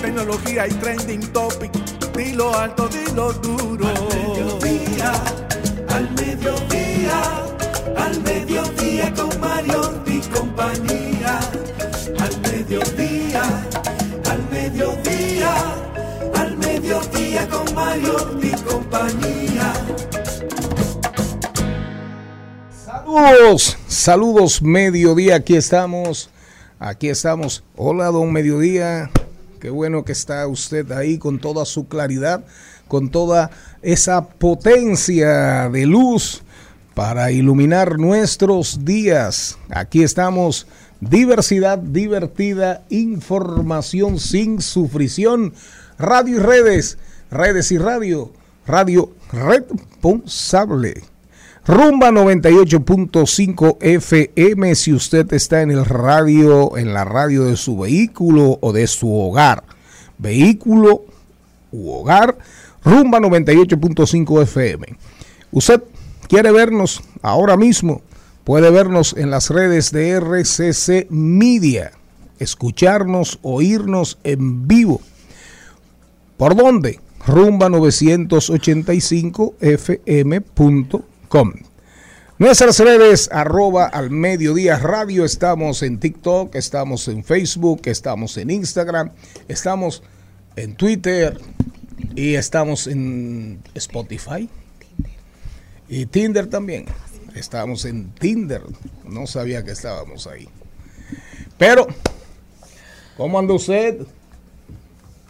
tecnología y trending topic, dilo alto, dilo duro. Al mediodía, al mediodía, al mediodía con Mario y compañía. Al mediodía, al mediodía, al mediodía con Mario y compañía. Saludos, saludos mediodía, aquí estamos, aquí estamos. Hola, don mediodía, qué bueno que está usted ahí con toda su claridad, con toda esa potencia de luz para iluminar nuestros días. Aquí estamos, diversidad divertida, información sin sufrición, radio y redes, redes y radio, radio responsable. Rumba 98.5 FM si usted está en el radio, en la radio de su vehículo o de su hogar. Vehículo u hogar, Rumba 98.5 FM. Usted quiere vernos ahora mismo, puede vernos en las redes de RCC Media, escucharnos, oírnos en vivo. ¿Por dónde? Rumba 985fm.com com. Nuestras redes arroba al mediodía radio, estamos en TikTok, estamos en Facebook, estamos en Instagram, estamos en Twitter y estamos en Spotify y Tinder también. Estamos en Tinder, no sabía que estábamos ahí. Pero, ¿cómo anda usted?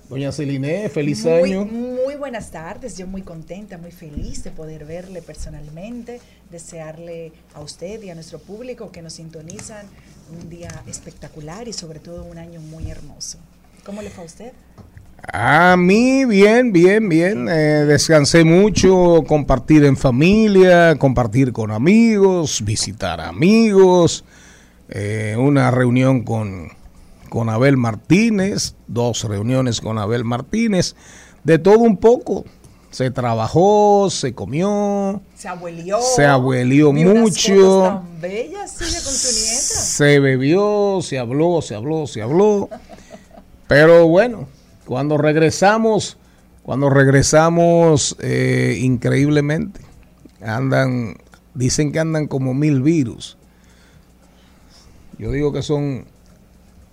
Doña Celine, feliz muy, año. Buenas tardes, yo muy contenta, muy feliz de poder verle personalmente, desearle a usted y a nuestro público que nos sintonizan un día espectacular y sobre todo un año muy hermoso. ¿Cómo le fue a usted? A mí bien, bien, bien. Eh, descansé mucho, compartir en familia, compartir con amigos, visitar amigos, eh, una reunión con con Abel Martínez, dos reuniones con Abel Martínez, de todo un poco. Se trabajó, se comió, Se abuelió. se abuelió mucho, tan bellas, sigue con su nieta. se bebió, se habló, se habló, se habló. Pero bueno, cuando regresamos, cuando regresamos, eh, increíblemente, andan, dicen que andan como mil virus. Yo digo que son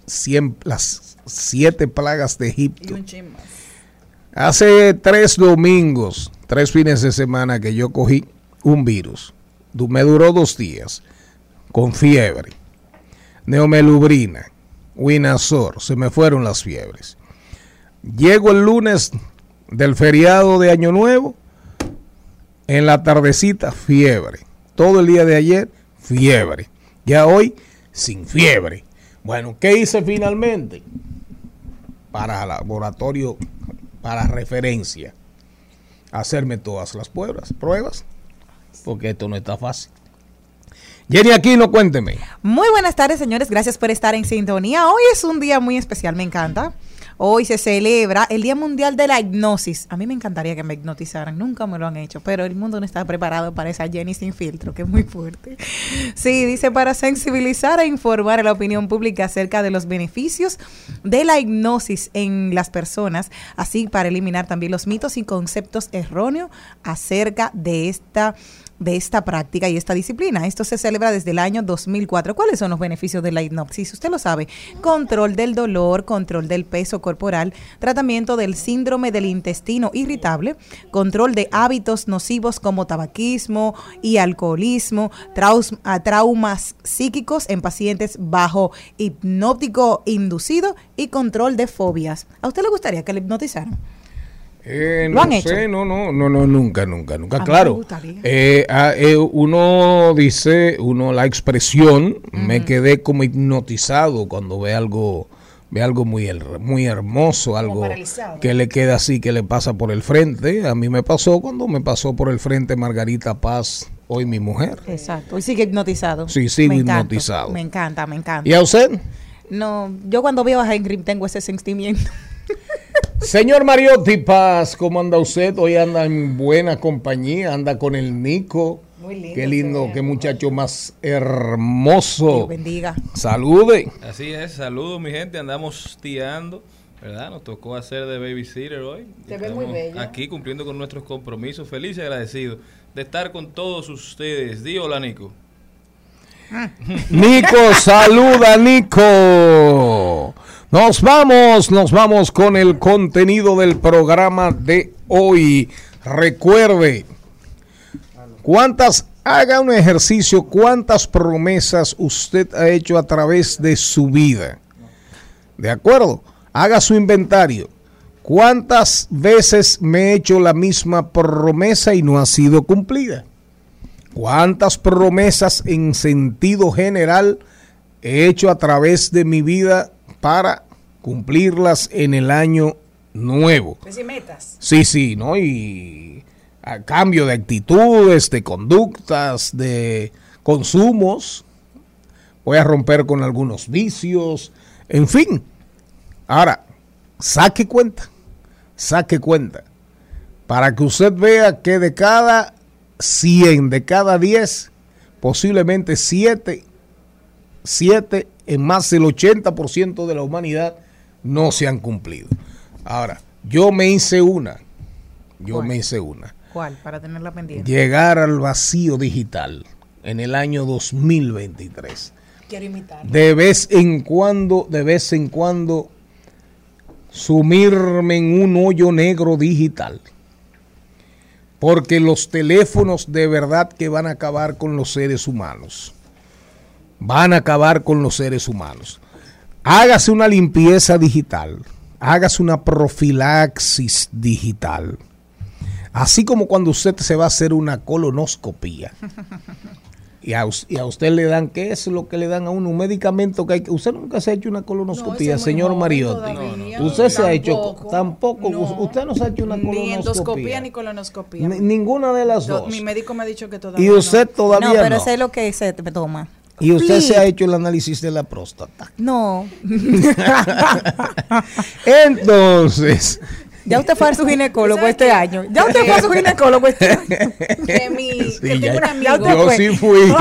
cien- las siete plagas de Y Egipto. un chin más. Hace tres domingos, tres fines de semana que yo cogí un virus. Me duró dos días con fiebre, neomelubrina, winazor, se me fueron las fiebres. Llego el lunes del feriado de Año Nuevo, en la tardecita fiebre, todo el día de ayer, fiebre. Ya hoy, sin fiebre. Bueno, ¿qué hice finalmente? Para laboratorio, para referencia, hacerme todas las pruebas, pruebas, porque esto no está fácil. Jenny Aquino, cuénteme. Muy buenas tardes, señores. Gracias por estar en sintonía. Hoy es un día muy especial, me encanta. Hoy se celebra el Día Mundial de la Hipnosis. A mí me encantaría que me hipnotizaran, nunca me lo han hecho, pero el mundo no está preparado para esa Jenny sin filtro, que es muy fuerte. Sí, dice para sensibilizar e informar a la opinión pública acerca de los beneficios de la hipnosis en las personas, así para eliminar también los mitos y conceptos erróneos acerca de esta de esta práctica y esta disciplina. Esto se celebra desde el año 2004. ¿Cuáles son los beneficios de la hipnosis? Usted lo sabe. Control del dolor, control del peso corporal, tratamiento del síndrome del intestino irritable, control de hábitos nocivos como tabaquismo y alcoholismo, traumas psíquicos en pacientes bajo hipnótico inducido y control de fobias. ¿A usted le gustaría que le hipnotizaran? Eh, no sé, no, no, no, no, nunca, nunca, nunca. claro, eh, ah, eh, uno dice, uno la expresión, me quedé como hipnotizado cuando ve algo, ve algo muy, muy hermoso, algo que le queda así, que le pasa por el frente. A mí me pasó cuando me pasó por el frente Margarita Paz, hoy mi mujer. Exacto, hoy sigue hipnotizado. Sí, sigue hipnotizado. Me encanta, me encanta. ¿Y a usted? No, yo cuando veo a Henry tengo ese sentimiento. Señor Mariotti Paz, ¿cómo anda usted? Hoy anda en buena compañía, anda con el Nico. Muy lindo. Qué lindo, qué muchacho más hermoso. Dios bendiga. Salude. Así es, saludos mi gente, andamos tiando. ¿verdad? Nos tocó hacer de babysitter hoy. Te ve muy bello. Aquí cumpliendo con nuestros compromisos. Feliz y agradecido de estar con todos ustedes. Di hola, Nico. Nico, saluda, Nico. Nos vamos, nos vamos con el contenido del programa de hoy. Recuerde, cuántas, haga un ejercicio, cuántas promesas usted ha hecho a través de su vida. ¿De acuerdo? Haga su inventario. ¿Cuántas veces me he hecho la misma promesa y no ha sido cumplida? ¿Cuántas promesas en sentido general he hecho a través de mi vida para cumplirlas en el año nuevo. Pues metas. Sí, sí, ¿no? Y a cambio de actitudes, de conductas, de consumos. Voy a romper con algunos vicios, en fin. Ahora, saque cuenta, saque cuenta, para que usted vea que de cada 100, de cada 10, posiblemente 7, 7 en más del 80% de la humanidad no se han cumplido. Ahora, yo me hice una, yo me hice una. ¿Cuál? Para tenerla pendiente. Llegar al vacío digital en el año 2023. Quiero imitar. De vez en cuando, de vez en cuando, sumirme en un hoyo negro digital. Porque los teléfonos de verdad que van a acabar con los seres humanos. Van a acabar con los seres humanos hágase una limpieza digital, hágase una profilaxis digital. Así como cuando usted se va a hacer una colonoscopía. Y a, usted le dan, ¿qué es lo que le dan a uno? Un medicamento que hay que... Usted nunca se ha hecho una colonoscopía, señor Mariotti. usted se ha hecho, tampoco, usted no se ha hecho una colonoscopía. Ni endoscopía ni colonoscopía. ninguna de las dos. Mi médico me ha dicho que todavía Y usted todavía no. pero sé lo que se toma. ¿Y usted se ha hecho el análisis de la próstata? No. Entonces. Ya usted fue a su ginecólogo este año. Ya usted fue a su ginecólogo este año. Que mi, que tengo un amigo. Yo sí fui.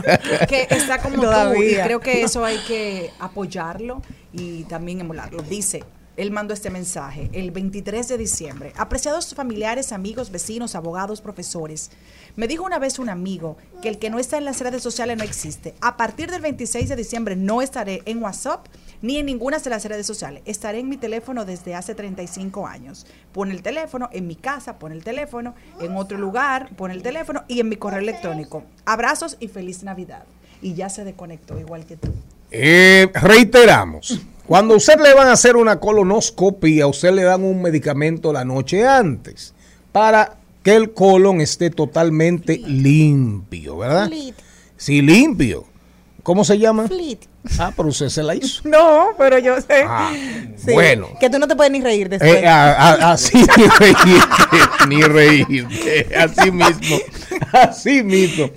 que está como Todavía. creo que eso hay que apoyarlo y también emularlo. Dice, él mandó este mensaje el 23 de diciembre. Apreciados familiares, amigos, vecinos, abogados, profesores. Me dijo una vez un amigo que el que no está en las redes sociales no existe. A partir del 26 de diciembre no estaré en WhatsApp ni en ninguna de las redes sociales. Estaré en mi teléfono desde hace 35 años. Pone el teléfono en mi casa, pone el teléfono en otro lugar, pone el teléfono y en mi correo electrónico. Abrazos y feliz Navidad. Y ya se desconectó igual que tú. Eh, reiteramos. Cuando usted le van a hacer una colonoscopia, usted le dan un medicamento la noche antes para que el colon esté totalmente limpio, ¿verdad? Sí, limpio. ¿Cómo se llama? Ah, pero usted se la hizo. No, pero yo sé. Ah, Sí, bueno. Que tú no te puedes ni reír después. Eh, a- a- así ni reírte, ni reírte, así mismo, así mismo.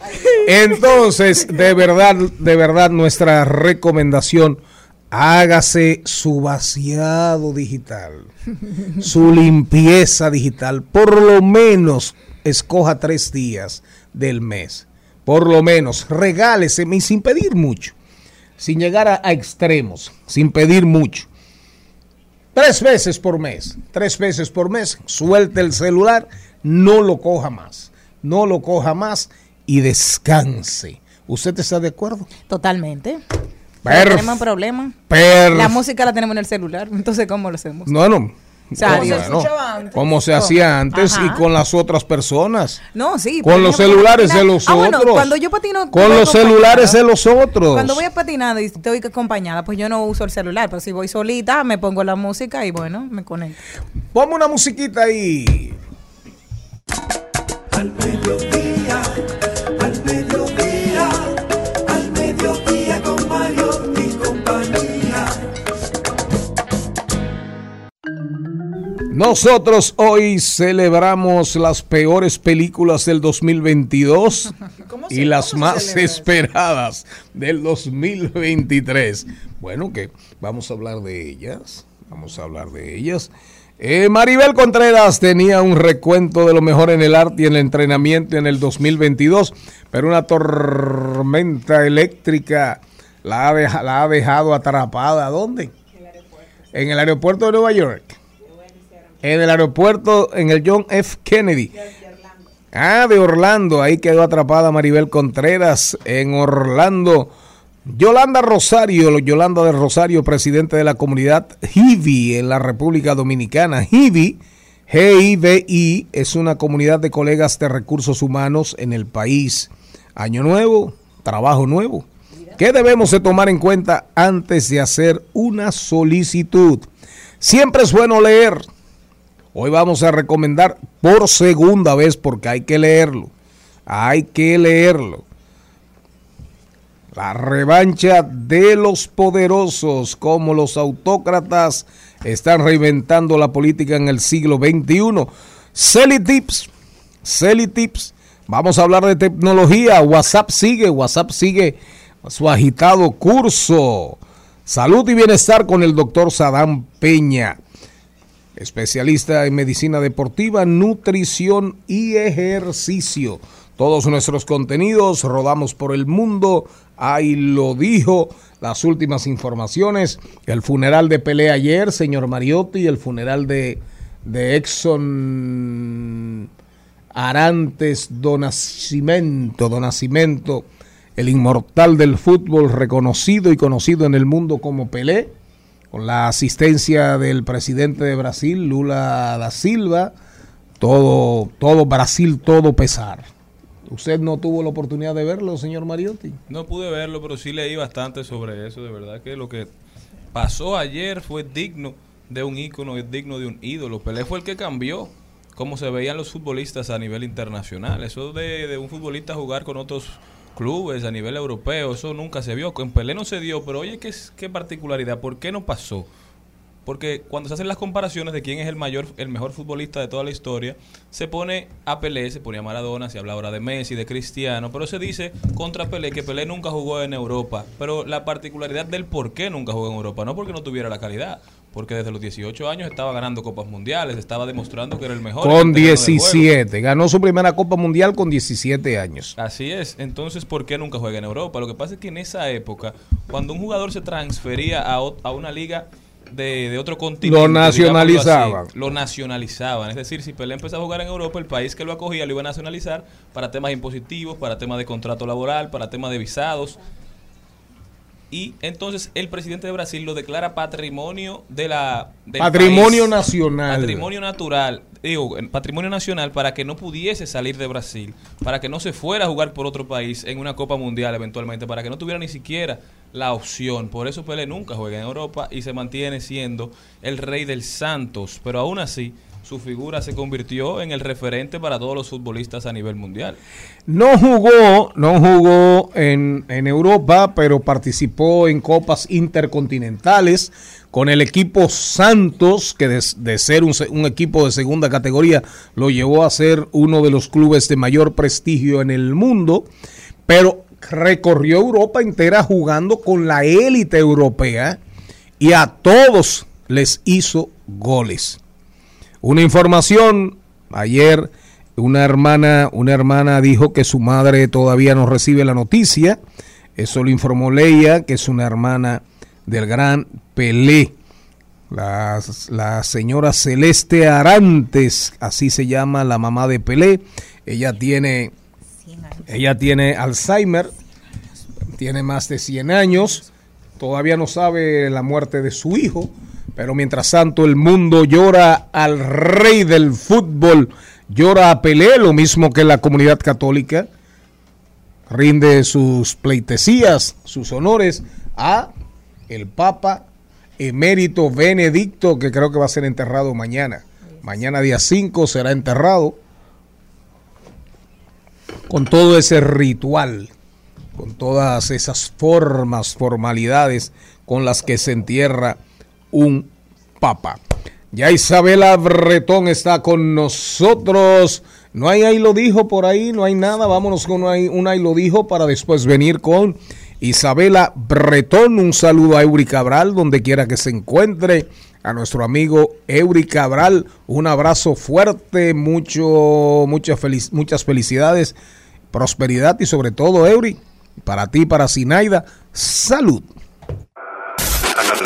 Entonces, de verdad, de verdad, nuestra recomendación, hágase su vaciado digital, su limpieza digital, por lo menos escoja tres días del mes, por lo menos, regálese y sin pedir mucho, sin llegar a- a extremos, sin pedir mucho. Tres veces por mes, tres veces por mes, suelte el celular, no lo coja más, no lo coja más y descanse. ¿Usted está de acuerdo? Totalmente. Perf- tenemos un problema. Perf- La música la tenemos en el celular. Entonces, ¿cómo lo hacemos? No, no. O sea, Como se- Como se escuchaba antes. Como se hacía antes Ajá. y con las otras personas. No, sí. Con los celulares de los Ah, bueno, otros. cuando yo patino. Con los celulares de los otros. Cuando voy a patinar y estoy acompañada, pues yo no uso el celular. Pero si voy solita, me pongo la música y bueno, me conecto. Ponme una musiquita ahí. Al mediodía, Nosotros hoy celebramos las peores películas del 2022 ¿Cómo y las más celebra esperadas del 2023. Bueno, que vamos a hablar de ellas. Vamos a hablar de ellas. Eh, Maribel Contreras tenía un recuento de lo mejor en el arte y en el entrenamiento en el 2022, pero una tormenta eléctrica la ha, deja- la ha dejado atrapada. ¿Dónde? En el aeropuerto de Nueva York. En el aeropuerto, en el John F. Kennedy. Ah, de Orlando. Ahí quedó atrapada Maribel Contreras en Orlando. Yolanda Rosario, Yolanda de Rosario, presidente de la comunidad HIVI en la República Dominicana. HIVI, G-I-V-I, es una comunidad de colegas de recursos humanos en el país. Año nuevo, trabajo nuevo. ¿Qué debemos de tomar en cuenta antes de hacer una solicitud? Siempre es bueno leer. Hoy vamos a recomendar por segunda vez porque hay que leerlo. Hay que leerlo. La revancha de los poderosos, como los autócratas están reinventando la política en el siglo XXI. Celi Tips, Celi Tips. Vamos a hablar de tecnología. WhatsApp sigue, WhatsApp sigue su agitado curso. Salud y bienestar con el doctor Sadam Peña especialista en medicina deportiva, nutrición y ejercicio. Todos nuestros contenidos rodamos por el mundo. Ahí lo dijo. Las últimas informaciones. El funeral de Pelé ayer, señor Mariotti. El funeral de, de Exxon Arantes Donacimento. Donacimento, el inmortal del fútbol, reconocido y conocido en el mundo como Pelé con la asistencia del presidente de Brasil, Lula da Silva, todo, todo Brasil, todo pesar. ¿Usted no tuvo la oportunidad de verlo, señor Mariotti? No pude verlo, pero sí leí bastante sobre eso. De verdad que lo que pasó ayer fue digno de un ícono, es digno de un ídolo. Pelé fue el que cambió cómo se veían los futbolistas a nivel internacional. Eso de, de un futbolista jugar con otros clubes a nivel europeo, eso nunca se vio. Con Pelé no se dio, pero oye, ¿qué, qué particularidad? ¿Por qué no pasó? Porque cuando se hacen las comparaciones de quién es el mayor, el mejor futbolista de toda la historia, se pone a Pelé, se pone a Maradona, se habla ahora de Messi, de Cristiano, pero se dice contra Pelé que Pelé nunca jugó en Europa. Pero la particularidad del por qué nunca jugó en Europa, no porque no tuviera la calidad, porque desde los 18 años estaba ganando copas mundiales, estaba demostrando que era el mejor. Con el terreno del juego. 17. Ganó su primera Copa Mundial con 17 años. Así es. Entonces, ¿por qué nunca juega en Europa? Lo que pasa es que en esa época, cuando un jugador se transfería a, a una liga de, de otro continente, Lo nacionalizaban. así, lo nacionalizaban. Es decir, si Pelé empezó a jugar en Europa, el país que lo acogía lo iba a nacionalizar para temas impositivos, para temas de contrato laboral, para temas de visados. Y entonces el presidente de Brasil lo declara patrimonio de la del Patrimonio país. nacional. Patrimonio natural, digo, patrimonio nacional para que no pudiese salir de Brasil, para que no se fuera a jugar por otro país en una Copa Mundial eventualmente, para que no tuviera ni siquiera la opción. Por eso Pelé nunca juega en Europa y se mantiene siendo el rey del Santos. Pero aún así, su figura se convirtió en el referente para todos los futbolistas a nivel mundial. No jugó, no jugó en, en Europa, pero participó en copas intercontinentales con el equipo Santos, que de, ser un, un equipo de segunda categoría lo llevó a ser uno de los clubes de mayor prestigio en el mundo, pero recorrió Europa entera jugando con la élite europea y a todos les hizo goles. Una información, ayer una hermana, una hermana dijo que su madre todavía no recibe la noticia. Eso lo informó Leia, que es una hermana del gran Pelé. La, la señora Celeste Arantes, así se llama la mamá de Pelé. Ella tiene, ella tiene Alzheimer, tiene más de 100 años, todavía no sabe la muerte de su hijo, pero mientras tanto el mundo llora al rey del fútbol, llora a Pelé, lo mismo que la comunidad católica, rinde sus pleitesías, sus honores a el Papa emérito Benedicto, que creo que va a ser enterrado mañana. Mañana día 5 será enterrado con todo ese ritual, con todas esas formas, formalidades con las que se entierra un papa. Ya Isabela Bretón está con nosotros. No hay ahí lo dijo por ahí, no hay nada. Vámonos con un ahí, un ahí lo dijo para después venir con Isabela Bretón. Un saludo a Eury Cabral, donde quiera que se encuentre. A nuestro amigo Eury Cabral, un abrazo fuerte, mucho, muchas felicidades, prosperidad y sobre todo, Eury, para ti, para Sinaida, salud.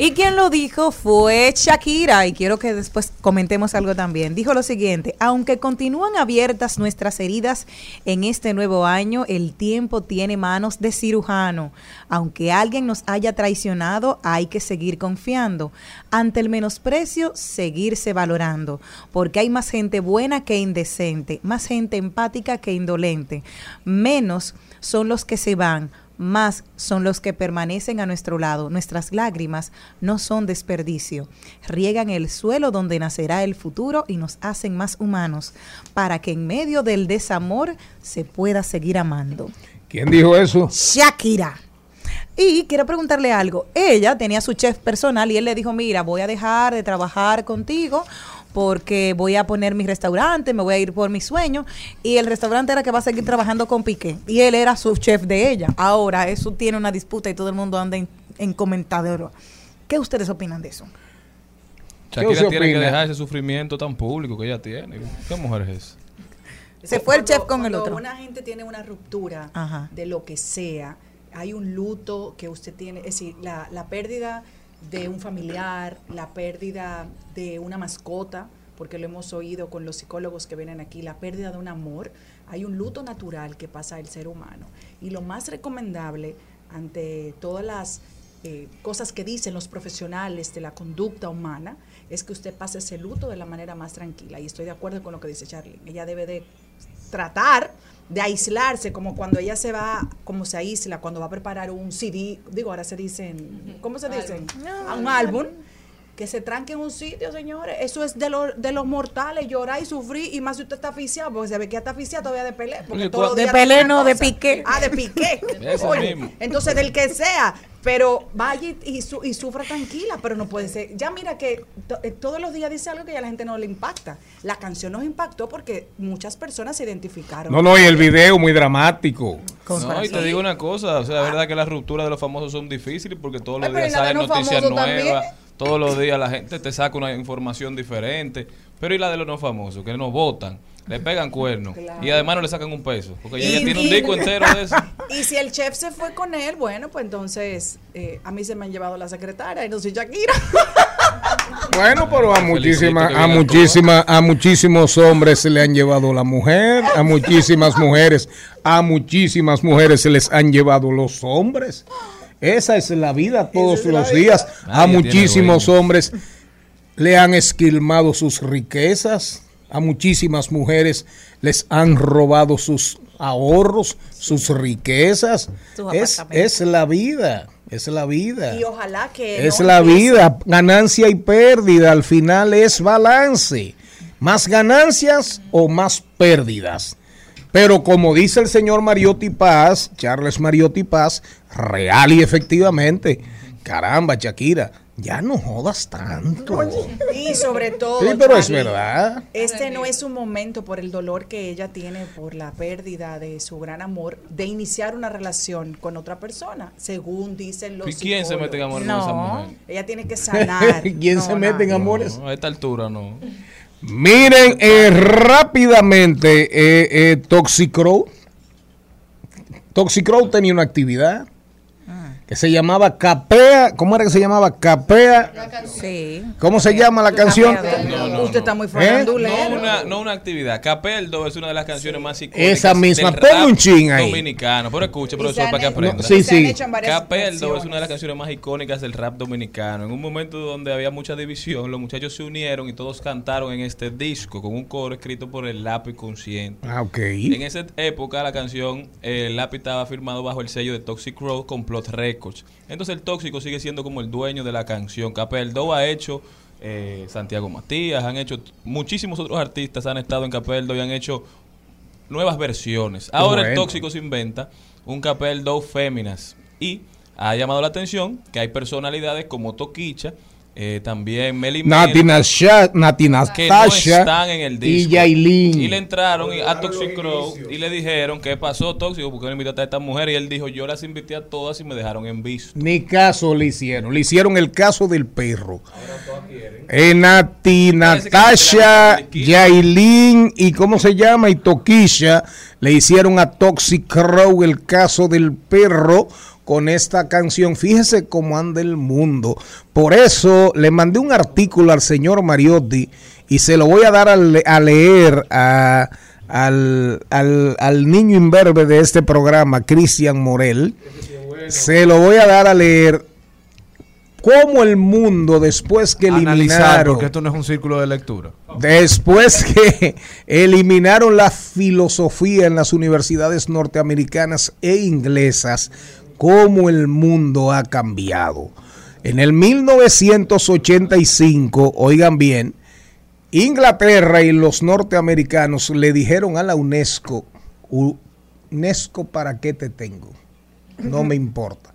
Y quien lo dijo fue Shakira, y quiero que después comentemos algo también. Dijo lo siguiente, aunque continúan abiertas nuestras heridas en este nuevo año, el tiempo tiene manos de cirujano. Aunque alguien nos haya traicionado, hay que seguir confiando. Ante el menosprecio, seguirse valorando, porque hay más gente buena que indecente, más gente empática que indolente. Menos son los que se van más son los que permanecen a nuestro lado. Nuestras lágrimas no son desperdicio. Riegan el suelo donde nacerá el futuro y nos hacen más humanos, para que en medio del desamor se pueda seguir amando. ¿Quién dijo eso? Shakira. Y quiero preguntarle algo. Ella tenía su chef personal y él le dijo, mira, voy a dejar de trabajar contigo porque voy a poner mi restaurante, me voy a ir por mi sueño. Y el restaurante era que va a seguir trabajando con Piqué. Y él era su chef de ella. Ahora eso tiene una disputa y todo el mundo anda en, en comentadero. ¿Qué ustedes opinan de eso? Shakira tiene que dejar ese sufrimiento tan público que ella tiene. ¿Qué mujer es esa? Se fue el chef con el cuando otro. una gente tiene una ruptura Ajá. de lo que sea, hay un luto que usted tiene, es decir, la, la pérdida de un familiar, la pérdida de una mascota, porque lo hemos oído con los psicólogos que vienen aquí, la pérdida de un amor, hay un luto natural que pasa el ser humano. Y lo más recomendable ante todas las eh, cosas que dicen los profesionales de la conducta humana es que usted pase ese luto de la manera más tranquila. Y estoy de acuerdo con lo que dice Charlie. Ella debe de tratar de aislarse, como cuando ella se va, como se aísla, cuando va a preparar un CD, digo, ahora se dicen, ¿cómo se dicen? A un álbum. Que se tranque en un sitio, señores. Eso es de, lo- de los mortales, llorar y sufrir. Y más si usted está aficiado, porque se ve que ya está aficiado todavía de Pelé. Porque todos los ¿cuál- De Pelé, no, de. Piqué. Ah, de Piqué. Ese Oye, mismo. entonces, del que sea. Pero vaya y, y su- y sufra tranquila, pero no puede ser. Ya mira que to- eh, todos los días dice algo que ya a la gente no le impacta. La canción nos impactó porque muchas personas se identificaron. No, no, y el video muy dramático. No, y te digo una cosa, o sea, es verdad que las rupturas de los famosos son difíciles porque todos los días la salen noticias nuevas, todos los días la gente te saca una información diferente, pero y la de los no famosos, que no votan, le pegan cuernos Claro. y además no le sacan un peso, porque Y- ella tiene un y- disco entero de eso. Y si el chef se fue con él, bueno, pues entonces eh, a mí se me han llevado la secretaria y no soy Shakira. Bueno, pero a muchísimas, a muchísimas, a muchísimos hombres se le han llevado la mujer, a muchísimas mujeres, a muchísimas mujeres se les han llevado los hombres. Esa es la vida todos es los vida. días. A Nadie muchísimos hombres. le han esquilmado sus riquezas, a muchísimas mujeres les han robado sus ahorros, sus riquezas. Sus Es, es la vida, es la vida. Y ojalá que Es no la empiece- vida, ganancia y pérdida, al final es balance. Más ganancias o más pérdidas. Pero como dice el señor Mariotti Paz, Charles Mariotti Paz, real y efectivamente, caramba, Shakira, ya no jodas tanto. Y sobre todo, Sí, pero es verdad. Este no es un momento por el dolor que ella tiene por la pérdida de su gran amor de iniciar una relación con otra persona, según dicen los ¿Y quién se mete en amor con No. esa mujer? Ella tiene que sanar. ¿Quién No, se mete en amores? No, a esta altura no. Miren eh, rápidamente, eh, eh, Toxicrow. Toxicrow tenía una actividad que se llamaba Capea. ¿Cómo era que se llamaba? Capea. Sí. ¿Cómo se llama la canción? No, no, Usted no. está muy ¿Eh? farandulero. No una, no una actividad. Capeldo es una de las canciones más icónicas. Esa misma. del un chin ahí. Dominicano. Pero escuche, profesor, para que aprenda. No, sí, sí. Capeldo es una de las canciones más icónicas del rap dominicano. En un momento donde había mucha división, los muchachos se unieron y todos cantaron en este disco con un coro escrito por el lápiz consciente. Ah, ok. En esa época la canción eh, el lápiz estaba firmado bajo el sello de Toxic Road con Plot Records. Entonces el Tóxico sigue siendo como el dueño de la canción. Capeldo ha hecho eh, Santiago Matías, han hecho muchísimos otros artistas han estado en Capeldo y han hecho nuevas versiones. Ahora el. Tóxico se inventa un Capeldo Féminas y ha llamado la atención que hay personalidades como Toquicha, eh, también Meli Nati, no Natasha están en el y. Yailin. Y le entraron y- a Toxic Crow y le dijeron, ¿qué pasó, Tóxico? ¿Por qué no invitaste a esta mujer? Y él dijo, yo las invité a todas y me dejaron en visto. Ni caso le hicieron. Le hicieron el caso del perro. Eh, Nati, Natasha, Yailin y ¿cómo se llama? Y Toquisha le hicieron a Toxic Crow el caso del perro con esta canción. Fíjese cómo anda el mundo. Por eso le mandé un artículo al señor Mariotti y se lo voy a dar a, le- a leer a- al, al- al niño imberbe de este programa, Cristian Morel. Se lo voy a dar a leer cómo el mundo después que Analizar, eliminaron porque esto no es un círculo de lectura. después que eliminaron la filosofía en las universidades norteamericanas e inglesas, cómo el mundo ha cambiado. En el 1985, oigan bien, Inglaterra y los norteamericanos le dijeron a la UNESCO, UNESCO, ¿para qué te tengo? No me importa.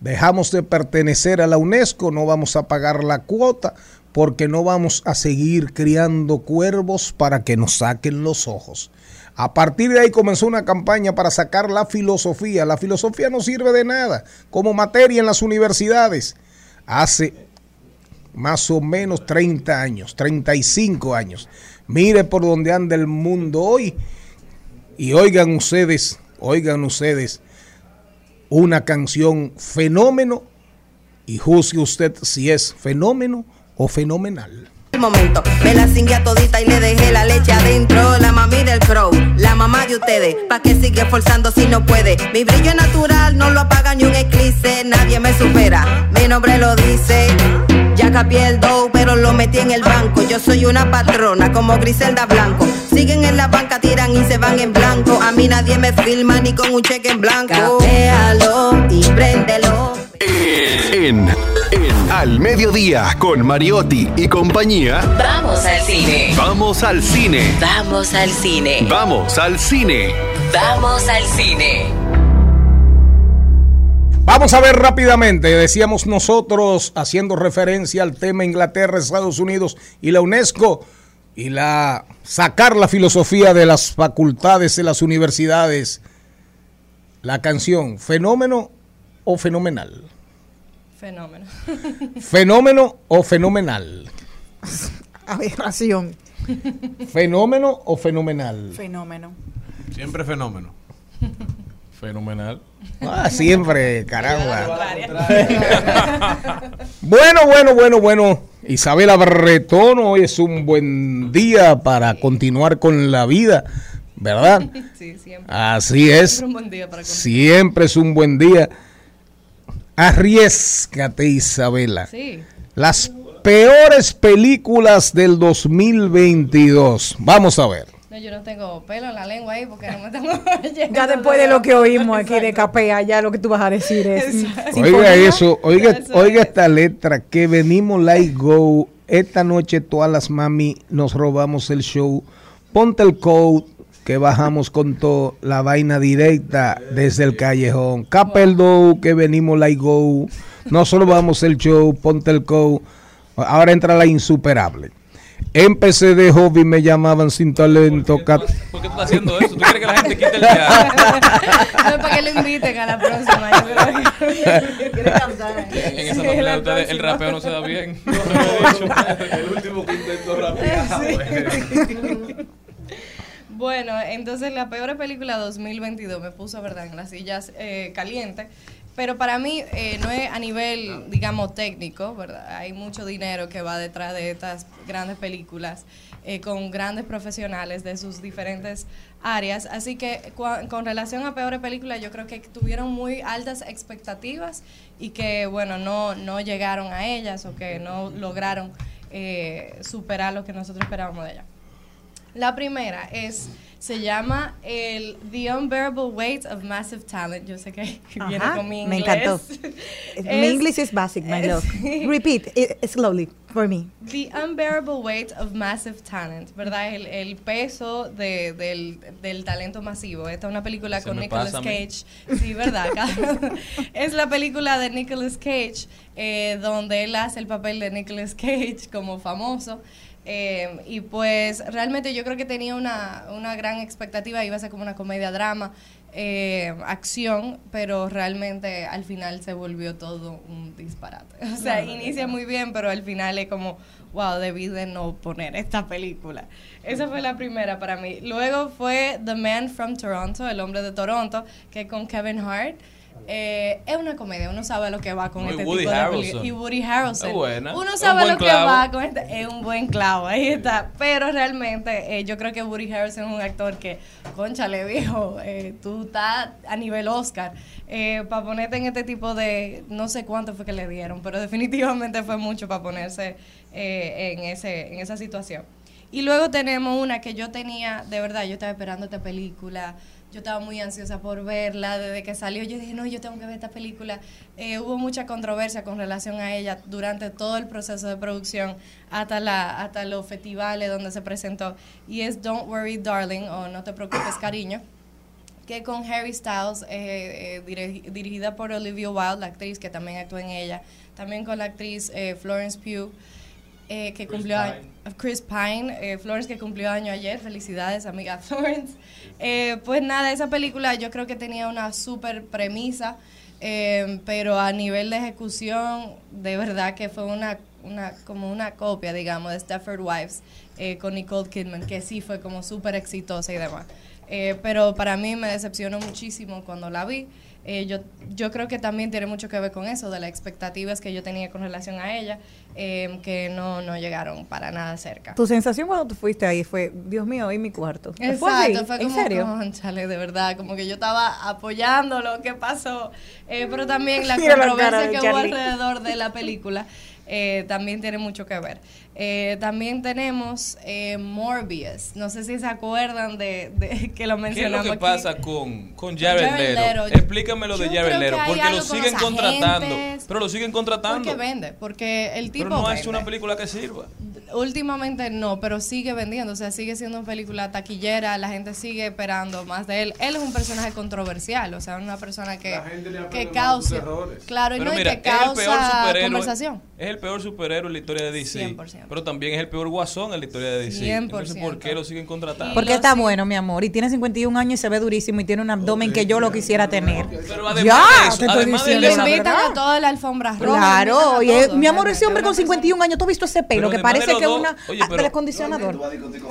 Dejamos de pertenecer a la UNESCO, no vamos a pagar la cuota porque no vamos a seguir criando cuervos para que nos saquen los ojos. A partir de ahí comenzó una campaña para sacar la filosofía. La filosofía no sirve de nada como materia en las universidades. Hace más o menos 30 años, 35 años. Mire por donde anda el mundo hoy. Y oigan ustedes, oigan ustedes, una canción fenómeno y juzgue usted si es fenómeno o fenomenal. El momento, me la cingué a todita y le dejé la leche adentro. La mami del crow, la mamá de ustedes, pa' que sigue forzando si no puede. Mi brillo es natural, no lo apaga ni un eclipse, nadie me supera. Mi nombre lo dice. Ya capié el dough, pero lo metí en el banco. Yo soy una patrona como Griselda Blanco. Siguen en la banca, tiran y se van en blanco. A mí nadie me filma ni con un cheque en blanco. Capéalo y préndelo. En, en Al Mediodía con Mariotti y compañía. Vamos al cine. Vamos al cine. Vamos al cine. Vamos al cine. Vamos al cine. Vamos a ver rápidamente, decíamos nosotros, haciendo referencia al tema Inglaterra, Estados Unidos y la UNESCO, y la sacar la filosofía de las facultades de las universidades, la canción, fenómeno o fenomenal. Fenómeno. Fenómeno o fenomenal. Aberración. Fenómeno o fenomenal. Fenómeno. Siempre fenómeno. Fenomenal. Ah, siempre, caramba. Bueno, bueno, bueno, bueno. Isabela Bretón, hoy es un buen día para continuar con la vida, ¿verdad? Sí, siempre. Así es. Siempre un buen día para continuar. Siempre es un buen día. Arriesgate, Isabela. Sí. Las peores películas del 2022. Vamos a ver. No, yo no tengo pelo en la lengua ahí porque no me tengo Ya después de lo que oímos aquí de Capea, ya lo que tú vas a decir es. Oiga eso, oiga, oiga esta letra, que venimos like go. Esta noche todas las mami nos robamos el show. Ponte el code que bajamos con toda la vaina directa desde el callejón. Capel do, que venimos like go. Nos robamos el show, ponte el code. Ahora entra la insuperable. Empecé de hobby, me llamaban sin talento. Cap- ¿Por qué tú estás haciendo eso? ¿Tú quieres que la gente quite el teatro? No es para que lo inviten a la próxima. yo creo que- En esa familia de ustedes el rapeo no se da bien. El último que intentó rapear. Bueno, entonces la peor película 2022 me puso, ¿verdad?, en las sillas eh, calientes. Pero para mí eh, no es a nivel, digamos, técnico, ¿verdad? Hay mucho dinero que va detrás de estas grandes películas eh, con grandes profesionales de sus diferentes áreas. Así que con relación a peores películas, yo creo que tuvieron muy altas expectativas y que, bueno, no, no llegaron a ellas o que no lograron eh, superar lo que nosotros esperábamos de ellas. La primera es, se llama el The Unbearable Weight of Massive Talent. Yo sé que viene Ajá, con mi me inglés. encantó. Mi English is basic, my love. Repeat it slowly for me. The Unbearable Weight of Massive Talent, ¿verdad? El, el peso de- del, del talento masivo. Esta es una película Se con me Nicolas. Cage. Sí, ¿verdad? es la película de Nicolas Cage, eh, donde él hace el papel de Nicolas Cage como famoso. Eh, y pues realmente yo creo que tenía una, una gran expectativa, iba a ser como una comedia drama, eh, acción, pero realmente al final se volvió todo un disparate. O sea, No, no, inicia muy bien, pero al final es como, wow, debí de no poner esta película. Esa fue la primera para mí. Luego fue The Man from Toronto, El Hombre de Toronto, que con Kevin Hart. Eh, es una comedia, uno sabe lo que va con este Woody tipo de Harrelson. películas. Y Woody Harrelson. Buena. Uno sabe lo que va con este. Es un buen clavo, ahí está. Pero realmente eh, yo creo que Woody Harrelson es un actor que, conchale viejo, eh, tú estás a nivel Oscar. Eh, para ponerte en este tipo de, no sé cuánto fue que le dieron, pero definitivamente fue mucho para ponerse eh, en, ese, en esa situación. Y luego tenemos una que yo tenía, de verdad, yo estaba esperando esta película, yo estaba muy ansiosa por verla, desde que salió yo dije, no, yo tengo que ver esta película. Eh, hubo mucha controversia con relación a ella durante todo el proceso de producción, hasta, la, hasta los festivales donde se presentó, y es Don't Worry Darling, o No te preocupes cariño, que con Harry Styles, eh, eh, diri- dirigida por Olivia Wilde, la actriz que también actúa en ella, también con la actriz Florence Pugh, eh, que cumplió año- Chris Pine, eh, Florence que cumplió año ayer, felicidades amiga Florence. Eh, pues nada, esa película yo creo que tenía una súper premisa, eh, pero a nivel de ejecución, de verdad que fue una, una como una copia, digamos, de Stepford Wives eh, con Nicole Kidman, que sí fue como súper exitosa y demás. Eh, pero para mí me decepcionó muchísimo cuando la vi. Eh, yo, yo creo que también tiene mucho que ver con eso, de las expectativas que yo tenía con relación a ella, eh, que no, no llegaron para nada cerca. Tu sensación cuando tú fuiste ahí fue, Dios mío, hoy mi cuarto. ¿Fue? Exacto, fue ¿En como, serio? "Cónchale, de verdad, como que yo estaba apoyando lo que pasó, Eh, pero también la Mira controversia que hubo Charlie. alrededor de la película eh, también tiene mucho que ver. Eh, también tenemos eh, Morbius, no sé si se acuerdan de, de que lo ¿Qué es mencionamos lo que aquí. pasa con, con Jared, Jared Leto? Leto. Explícame lo de Jared que hay porque lo siguen contratando. agentes. Pero lo siguen contratando. Porque vende, porque el tipo Pero no vende. es una película que sirva. Últimamente no, pero sigue vendiendo, o sea, sigue siendo una película taquillera, la gente sigue esperando más de él. Él es un personaje controversial, o sea, una persona que, que causa, claro, y Pero no, y mira, que es el peor causa superhéroe. conversación. Es el peor superhéroe en la historia de DC. 100%. Pero también es el peor guasón en la historia de DC. Entonces, 100%. ¿por qué lo siguen contratando? Porque está bueno, mi amor, y tiene 51 años y se ve durísimo y tiene un abdomen que yo lo quisiera tener. Pero además ya, de eso, te estoy diciendo Le la invitan verdad. a toda la alfombra roja. Claro, y es- mi amor, ese hombre con 51 años, ¿tú has visto ese pelo? Pero que parece que es una acondicionador.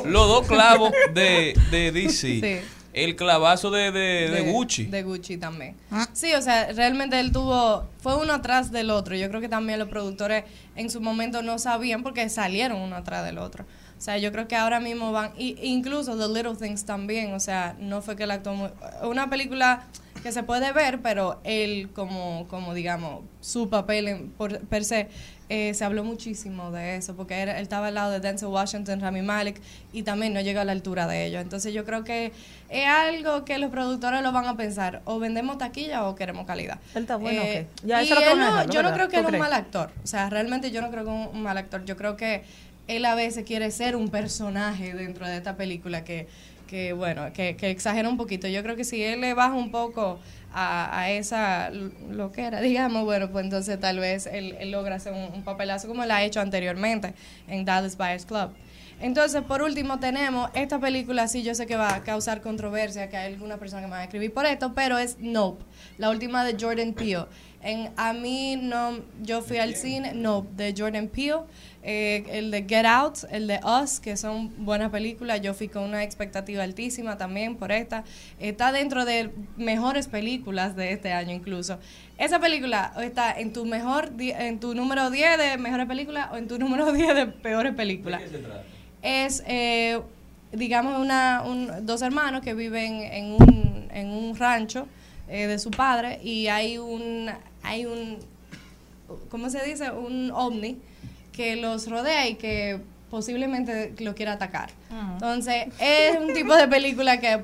Los dos clavos de, de DC. Sí. El clavazo de, de, de Gucci. De Gucci también. Sí, o sea, realmente él tuvo, fue uno atrás del otro. Yo creo que también los productores en su momento no sabían porque salieron uno atrás del otro. O sea, yo creo que ahora mismo van, y, incluso The Little Things también, o sea, no fue que él actuó muy, una película que se puede ver, pero él como, como digamos, su papel en, por, per se, eh, se habló muchísimo de eso, porque él estaba al lado de Denzel Washington, Rami Malek, y también no llega a la altura de ellos. Entonces yo creo que es algo que los productores lo van a pensar, o vendemos taquilla o queremos calidad. Él está bueno, Eh, ¿o qué? Ya, y eso lo él no- dejarlo, yo no creo que ¿Tú él es un mal actor. O sea, realmente yo no creo que es un mal actor. Yo creo que él a veces quiere ser un personaje dentro de esta película que, que bueno, que, que exagera un poquito. Yo creo que si él le baja un poco a, a esa lo que era, digamos, bueno, pues entonces tal vez él, él logra hacer un, papelazo como él ha hecho anteriormente en Dallas Buyers Club. Entonces, por último, tenemos esta película, sí, yo sé que va a causar controversia, que hay alguna persona que me va a escribir por esto, pero es Nope, la última de Jordan Peele. En, a mí no, yo fui al cine, Nope, de Jordan Peele, eh, el de Get Out, el de Us, que son buenas películas, yo fui con una expectativa altísima también por esta. Está dentro de mejores películas de este año incluso. Esa película está en tu mejor en tu número 10 de mejores películas o en tu número 10 de peores películas es, eh, digamos, una, un- dos hermanos que viven en un, en un rancho eh, de su padre y hay un, hay un, ¿cómo se dice? Un ovni que los rodea y que posiblemente lo quiera atacar. Entonces, es un tipo de película que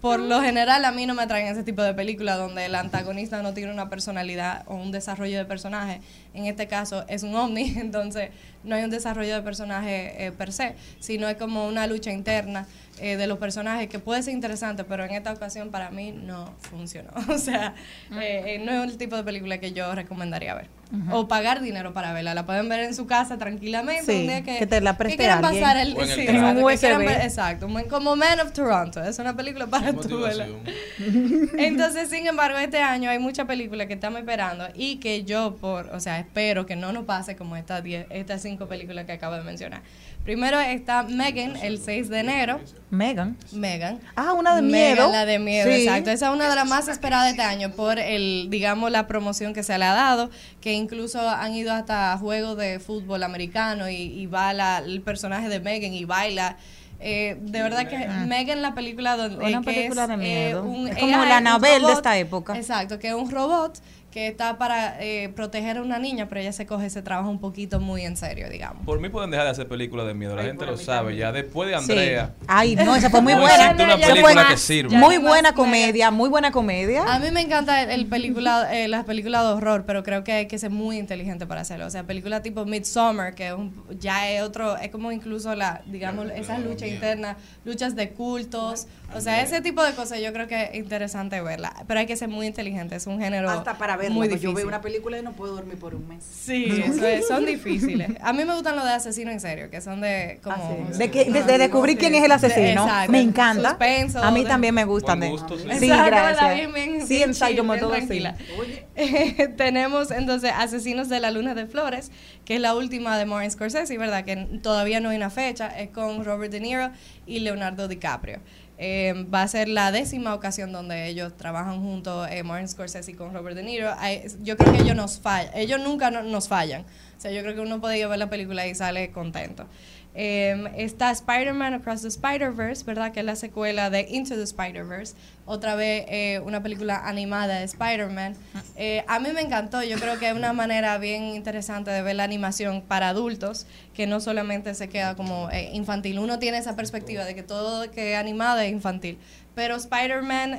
por lo general a mí no me atraen ese tipo de películas donde el antagonista no tiene una personalidad o un desarrollo de personaje. En este caso es un ovni, entonces no hay un desarrollo de personaje eh, per se, sino es como una lucha interna eh, de los personajes que puede ser interesante, pero en esta ocasión para mí no funcionó. O sea, eh, eh, no es el tipo de película que yo recomendaría ver. O pagar dinero para verla. La pueden ver en su casa tranquilamente. Sí, un día que, que te la preste quieran alguien. pasar el, O en el sí, exacto, un que quieran como Man of Toronto. Es una película para tu verla. Entonces, sin embargo, este año hay muchas películas que estamos esperando y que yo, por, o sea, espero que no nos pase como estas diez- estas cinco películas que acabo de mencionar. Primero está Megan el 6 de enero. Megan. Megan. Ah, una de Megan, miedo. la de miedo, Sí. exacto. Esa es una de las más esperadas de este año por el, digamos, la promoción que se le ha dado, que incluso han ido hasta juegos de fútbol americano y, y va la- el personaje de Megan y baila. Eh, de verdad que Megan la película donde Una que película es, de eh, miedo. un Es como AI, la Anabel de esta época. Exacto, que es un robot que está para eh, proteger a una niña, pero ella se coge ese trabajo un poquito muy en serio, digamos. Por mí pueden dejar de hacer películas de miedo, la gente lo sabe. Ya después de Andrea. Ay, no, esa fue muy no buena. una película que sirva. Muy buena comedia, muy buena comedia. A mí me encanta el, el película, eh, las películas de horror, pero creo que hay que ser muy inteligente para hacerlo. O sea, películas tipo Midsommar, que es un- ya es otro, es como incluso la, digamos, esas luchas internas, luchas de cultos. O sea, ese tipo de cosas yo creo que es interesante verla. Pero hay que ser muy inteligente, es un género Hasta para verla. muy difícil. Yo veo una película y no puedo dormir por un mes. Sí, eso es, son difíciles. A mí me gustan los de asesino en serio, que son de como... Ah, De, que, de, de descubrir quién es el asesino. Exacto. me encanta. Suspenso, a mí de- también me gustan. Buen de- gusto, sí. Sí, Exacto, gracias. Bien, bien, sí, en como todo así. tranquila. Tenemos entonces Asesinos de la Luna de Flores, que es la última de Martin Scorsese, ¿verdad? Que todavía no hay una fecha, es con Robert De Niro y Leonardo DiCaprio. Eh, va a ser la décima ocasión donde ellos trabajan juntos, eh, Martin Scorsese y con Robert De Niro. Yo creo que ellos nos fallan, ellos nunca no- nos fallan. O sea, yo creo que uno puede ir a ver la película y sale contento. Eh, está Spider-Man Across the Spider-Verse, ¿verdad? Que es la secuela de Into the Spider-Verse. Otra vez eh, una película animada de Spider-Man. Eh, a mí me encantó. Yo creo que es una manera bien interesante de ver la animación para adultos, que no solamente se queda como eh, infantil. Uno tiene esa perspectiva de que todo que es animado es infantil. Pero Spider-Man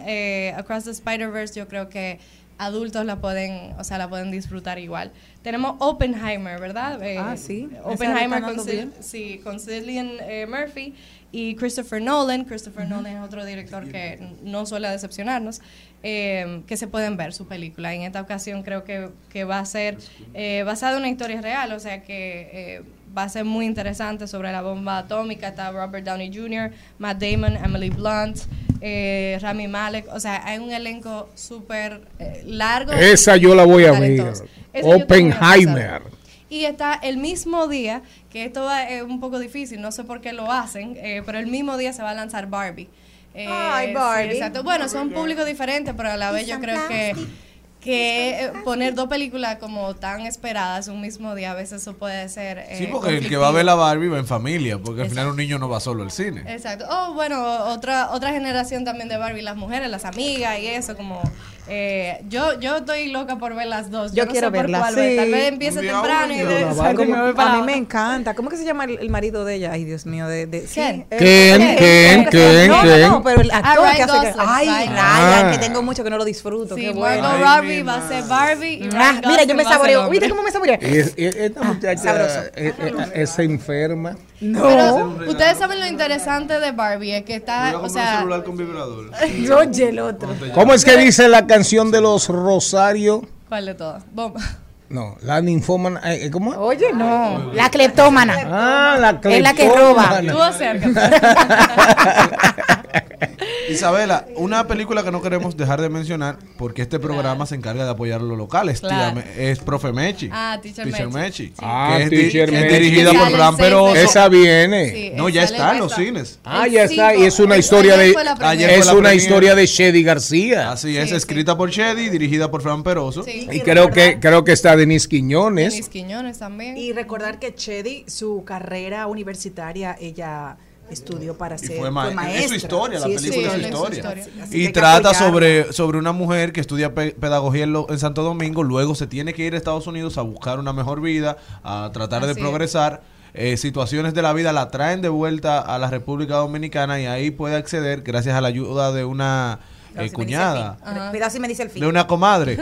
Across the Spider-Verse yo creo que adultos la pueden, o sea, la pueden disfrutar igual. Tenemos Oppenheimer, ¿verdad? Eh, Ah, sí. Oppenheimer con, Cil- sí, con Cillian eh, Murphy y Christopher Nolan. Christopher Nolan es otro director que no suele decepcionarnos, eh, que se pueden ver su película. En esta ocasión creo que, que va a ser eh, basada en una historia real, o sea que eh, va a ser muy interesante sobre la bomba atómica. Está Robert Downey Jr., Matt Damon, Emily Blunt, eh, Rami Malek. O sea, hay un elenco súper eh, largo. Esa yo la voy a ver. Oppenheimer. Y está el mismo día, que esto va- es un poco difícil, no sé por qué lo hacen, eh, pero el mismo día se va a lanzar Barbie. Eh, Ay, sí, Barbie. exacto. Bueno, son públicos diferentes, pero a la vez yo creo que que poner dos películas como tan esperadas un mismo día, a veces eso puede ser. eh, Sí, porque el que va a ver la Barbie va en familia, porque al final un niño no va solo al cine. Exacto. Oh, bueno, otra otra generación también de Barbie, las mujeres, las amigas y eso, como eh, yo yo estoy loca por ver las dos. Yo no quiero sé por cuál sí. Tal vez empiece temprano y de- para a mí me encanta. ¿Cómo que se llama el, el marido de ella? Ay, Dios mío, de, de sí, ¿Quién? eh, ¿Quién? eh, ¿Quién? eh, ¿Quién? No, no, ¿Quién? no, pero el actor Ryan que hace que, Gosling, ay, Ryan. Ah. que tengo mucho que no lo disfruto, Sí, qué Margot Robbie va a ser Barbie y Ah, mira, yo me saboreo. ¿Viste cómo me saboreé? Y es- y esta muchacha sabroso. eh, eh, es enferma. Pero ustedes saben lo interesante de Barbie, es que está, o sea, celular con vibrador. Oye, el otro. ¿Cómo es que dice la canción de los Rosario? ¿cuál de todas? Bomba. No, la ninfómana. eh, ¿Cómo? es? Oye, no. La cleptómana. Ah, la Es la que roba. cleptómana. Tú acércate. Isabela, una película que no queremos dejar de mencionar, porque este programa se encarga de apoyar a los locales, Claro. Es Profe Mechi. Ah, Teacher Teacher Mechi. Mechi. Ah, que Teacher es Mechi. dirigida por Fran Peroso. Esa viene. Sí, No, ya está en los cines. Ah, ya está. Y es una historia de. Es una historia de Shady García. Así es, Sí, escrita por Shady, dirigida por Fran Peroso. Sí. Y creo que creo que está Denise Quiñones. Denis Quiñones también. Y recordar que Chedi, su carrera universitaria, ella estudió para Y ser fue, ma- maestra. es su historia, la Sí, película sí, es su es su historia. Y trata sobre, sobre una mujer que estudia pe- pedagogía en, lo- en Santo Domingo, luego se tiene que ir a Estados Unidos a buscar una mejor vida, a tratar de Así progresar. Eh, situaciones de la vida la traen de vuelta a la República Dominicana y ahí puede acceder gracias a la ayuda de una eh, Cuidado si me dice el cuñada. fin. Cuidado si me dice el fin. De una comadre.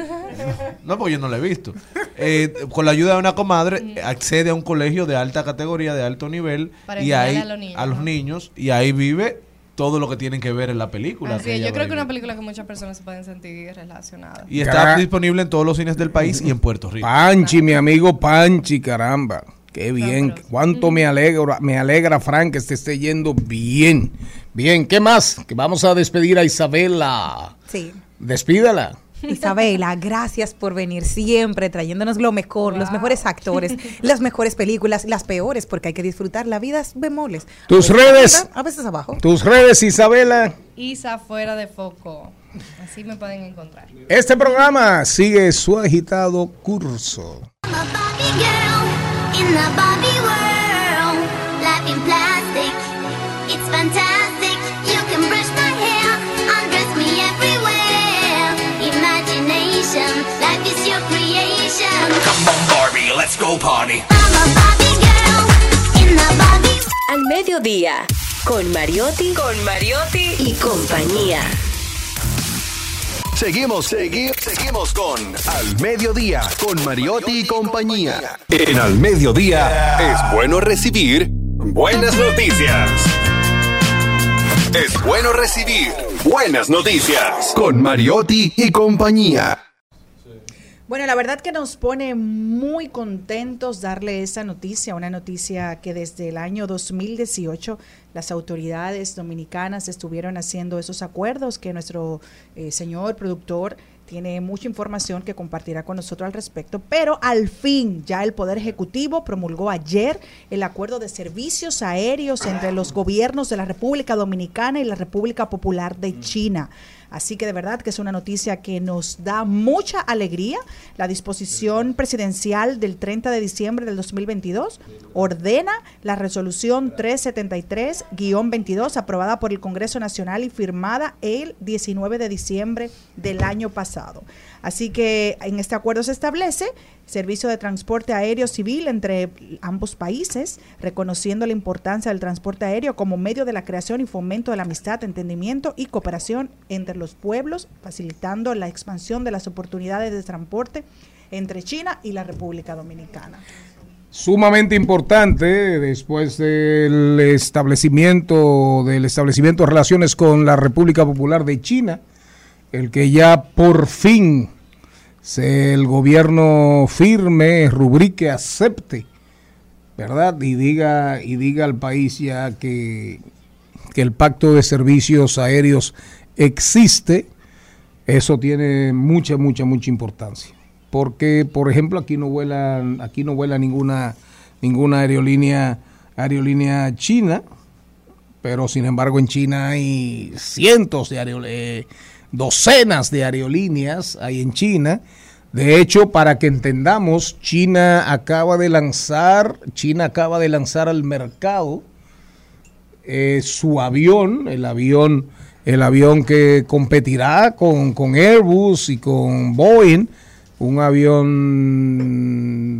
No, porque yo no la he visto. Eh, con la ayuda de una comadre, accede a un colegio de alta categoría, de alto nivel, Para y ahí a los niños, a los ajá. niños, y ahí vive todo lo que tienen que ver en la película. Así que es, yo creo que una vivir. película que muchas personas se pueden sentir relacionadas. Y está disponible en todos los cines del país y en Puerto Rico. Panchi, mi amigo Panchi, caramba. Qué bien. Cuánto me alegra, me alegra, Frank, que te esté yendo bien. Bien, ¿qué más? Que vamos a despedir a Isabela. Sí. Despídala. Isabela, gracias por venir siempre trayéndonos lo mejor, los mejores actores, las mejores películas, las peores, porque hay que disfrutar la vida es bemoles. Tus redes. arriba, A veces abajo. Tus redes, Isabela. Isa fuera de foco. Así me pueden encontrar. Este programa sigue su agitado curso. I'm a let's go party. I'm a Barbie girl in the Barbie Al mediodía, con Mariotti, con Mariotti y compañía. Seguimos, segui- seguimos con Al Mediodía, con Mariotti y compañía. En Al Mediodía es bueno recibir buenas noticias. Es bueno recibir buenas noticias con Mariotti y compañía. Bueno, la verdad que nos pone muy contentos darle esa noticia, una noticia que desde el año 2018 las autoridades dominicanas estuvieron haciendo esos acuerdos que nuestro eh, señor productor tiene mucha información que compartirá con nosotros al respecto, pero al fin ya el Poder Ejecutivo promulgó ayer el acuerdo de servicios aéreos entre los gobiernos de la República Dominicana y la República Popular de China. Así que de verdad que es una noticia que nos da mucha alegría. La disposición presidencial del 30 de diciembre del 2022 ordena la resolución 373-22 aprobada por el Congreso Nacional y firmada el 19 de diciembre del año pasado. Así que en este acuerdo se establece servicio de transporte aéreo civil entre ambos países, reconociendo la importancia del transporte aéreo como medio de la creación y fomento de la amistad, entendimiento y cooperación entre los pueblos, facilitando la expansión de las oportunidades de transporte entre China y la República Dominicana. Sumamente importante después del establecimiento del establecimiento de relaciones con la República Popular de China, el que ya por fin se, el gobierno firme, rubrique, acepte, ¿verdad? Y diga y diga al país ya que que el pacto de servicios aéreos existe, eso tiene mucha, mucha, mucha importancia. Porque, por ejemplo, aquí no vuela, aquí no vuela ninguna, ninguna aerolínea, aerolínea china, pero sin embargo en China hay cientos de aerolíneas, docenas de aerolíneas hay en China. De hecho, para que entendamos, China acaba de lanzar, China acaba de lanzar al mercado eh, su avión, el avión, el avión que competirá con, con Airbus y con Boeing, un avión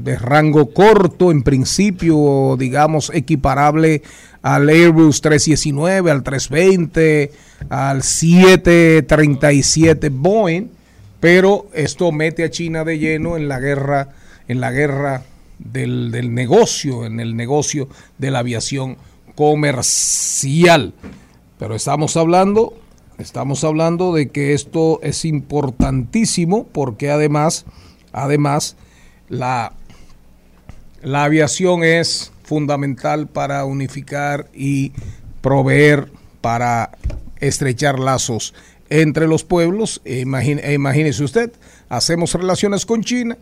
de rango corto, en principio, digamos, equiparable al Airbus 319, al 320, al 737 Boeing, pero esto mete a China de lleno en la guerra, en la guerra del, del negocio, en el negocio de la aviación comercial. Pero estamos hablando, estamos hablando de que esto es importantísimo porque además, además, la, la aviación es fundamental para unificar y proveer para estrechar lazos entre los pueblos. E imagine- e imagínese usted, hacemos relaciones con China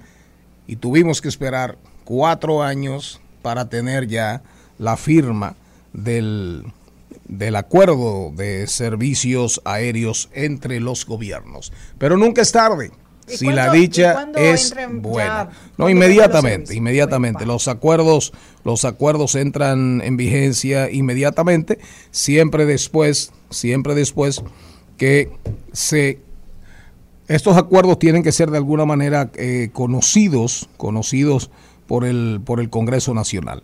y tuvimos que esperar cuatro años para tener ya la firma del, del acuerdo de servicios aéreos entre los gobiernos. Pero nunca es tarde. ¿Y Si la dicha es ya- buena. No, inmediatamente, inmediatamente. Los acuerdos, los acuerdos entran en vigencia inmediatamente, siempre después, siempre después que se estos acuerdos tienen que ser de alguna manera eh, conocidos, conocidos por el, por el Congreso Nacional.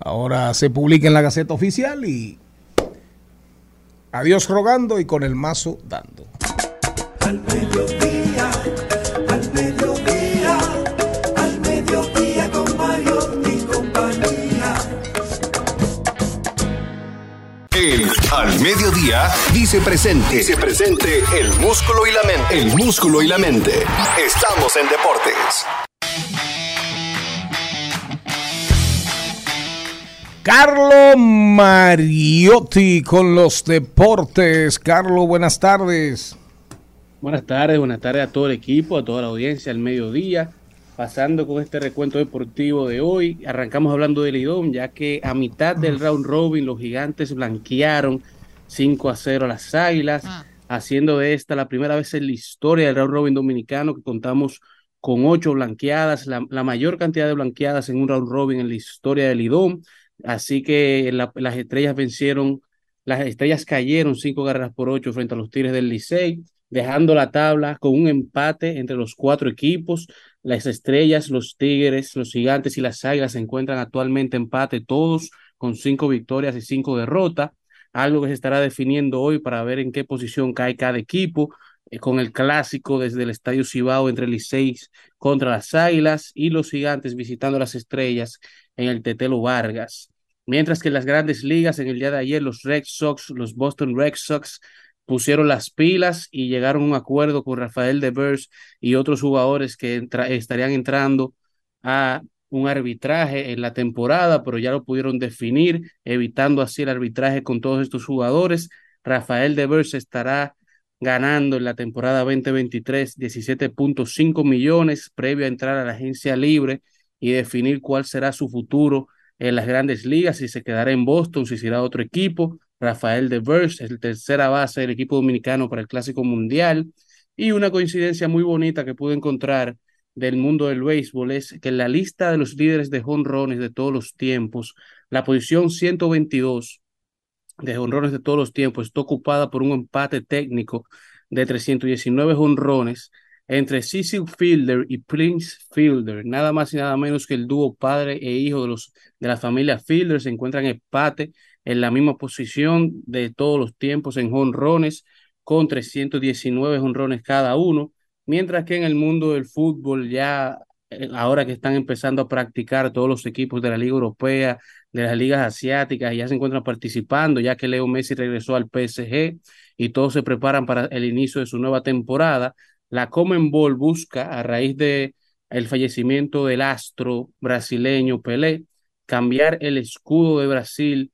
Ahora se publica en la Gaceta Oficial y adiós rogando y con el mazo dando. Al mediodía, Al Mediodía dice presente. Dice presente el músculo y la mente. El músculo y la mente. Estamos en deportes. Carlo Mariotti con los deportes. Carlo, buenas tardes. Buenas tardes, buenas tardes a todo el equipo, a toda la audiencia, al mediodía. Pasando con este recuento deportivo de hoy, arrancamos hablando del Lidón, ya que a mitad del round robin los gigantes blanquearon 5 a 0 a las Águilas, haciendo de esta la primera vez en la historia del round robin dominicano que contamos con ocho blanqueadas, la, la mayor cantidad de blanqueadas en un round robin en la historia del Lidón. Así que la- las estrellas vencieron, las estrellas cayeron cinco carreras por ocho frente a los Tigres del Licey, dejando la tabla con un empate entre los cuatro equipos. Las estrellas, los Tigres, los Gigantes y las Águilas se encuentran actualmente empate todos con cinco victorias y cinco derrotas, algo que se estará definiendo hoy para ver en qué posición cae cada equipo eh, con el clásico desde el Estadio Cibao entre Licey contra las Águilas y los Gigantes visitando las Estrellas en el Tetelo Vargas. Mientras que en las grandes ligas, en el día de ayer, los Red Sox, los Boston Red Sox, pusieron las pilas y llegaron a un acuerdo con Rafael Devers y otros jugadores que estarían entrando a un arbitraje en la temporada, pero ya lo pudieron definir, evitando así el arbitraje con todos estos jugadores. Rafael Devers estará ganando en la temporada 2023 17.5 millones previo a entrar a la agencia libre y definir cuál será su futuro en las grandes ligas, si se quedará en Boston, si será otro equipo. Rafael Devers es el tercera base del equipo dominicano para el Clásico Mundial. Y una coincidencia muy bonita que pude encontrar del mundo del béisbol es que en la lista de los líderes de jonrones de todos los tiempos, la posición 122 de jonrones de todos los tiempos está ocupada por un empate técnico de 319 jonrones entre Cecil Fielder y Prince Fielder, nada más y nada menos que el dúo padre e hijo de los de la familia Fielder se encuentran en empate en la misma posición de todos los tiempos en jonrones con 319 jonrones cada uno, mientras que en el mundo del fútbol ya eh, ahora que están empezando a practicar todos los equipos de la Liga Europea, de las ligas asiáticas, ya se encuentran participando, ya que Leo Messi regresó al PSG y todos se preparan para el inicio de su nueva temporada. La Comenbol busca, a raíz de el fallecimiento del astro brasileño Pelé, cambiar el escudo de Brasil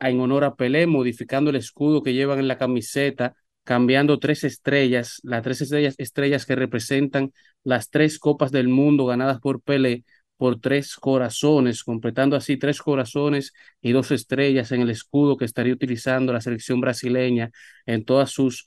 en honor a Pelé, modificando el escudo que llevan en la camiseta, cambiando tres estrellas, las tres estrellas, estrellas que representan las tres copas del mundo ganadas por Pelé, por tres corazones, completando así tres corazones y dos estrellas en el escudo que estaría utilizando la selección brasileña en todas sus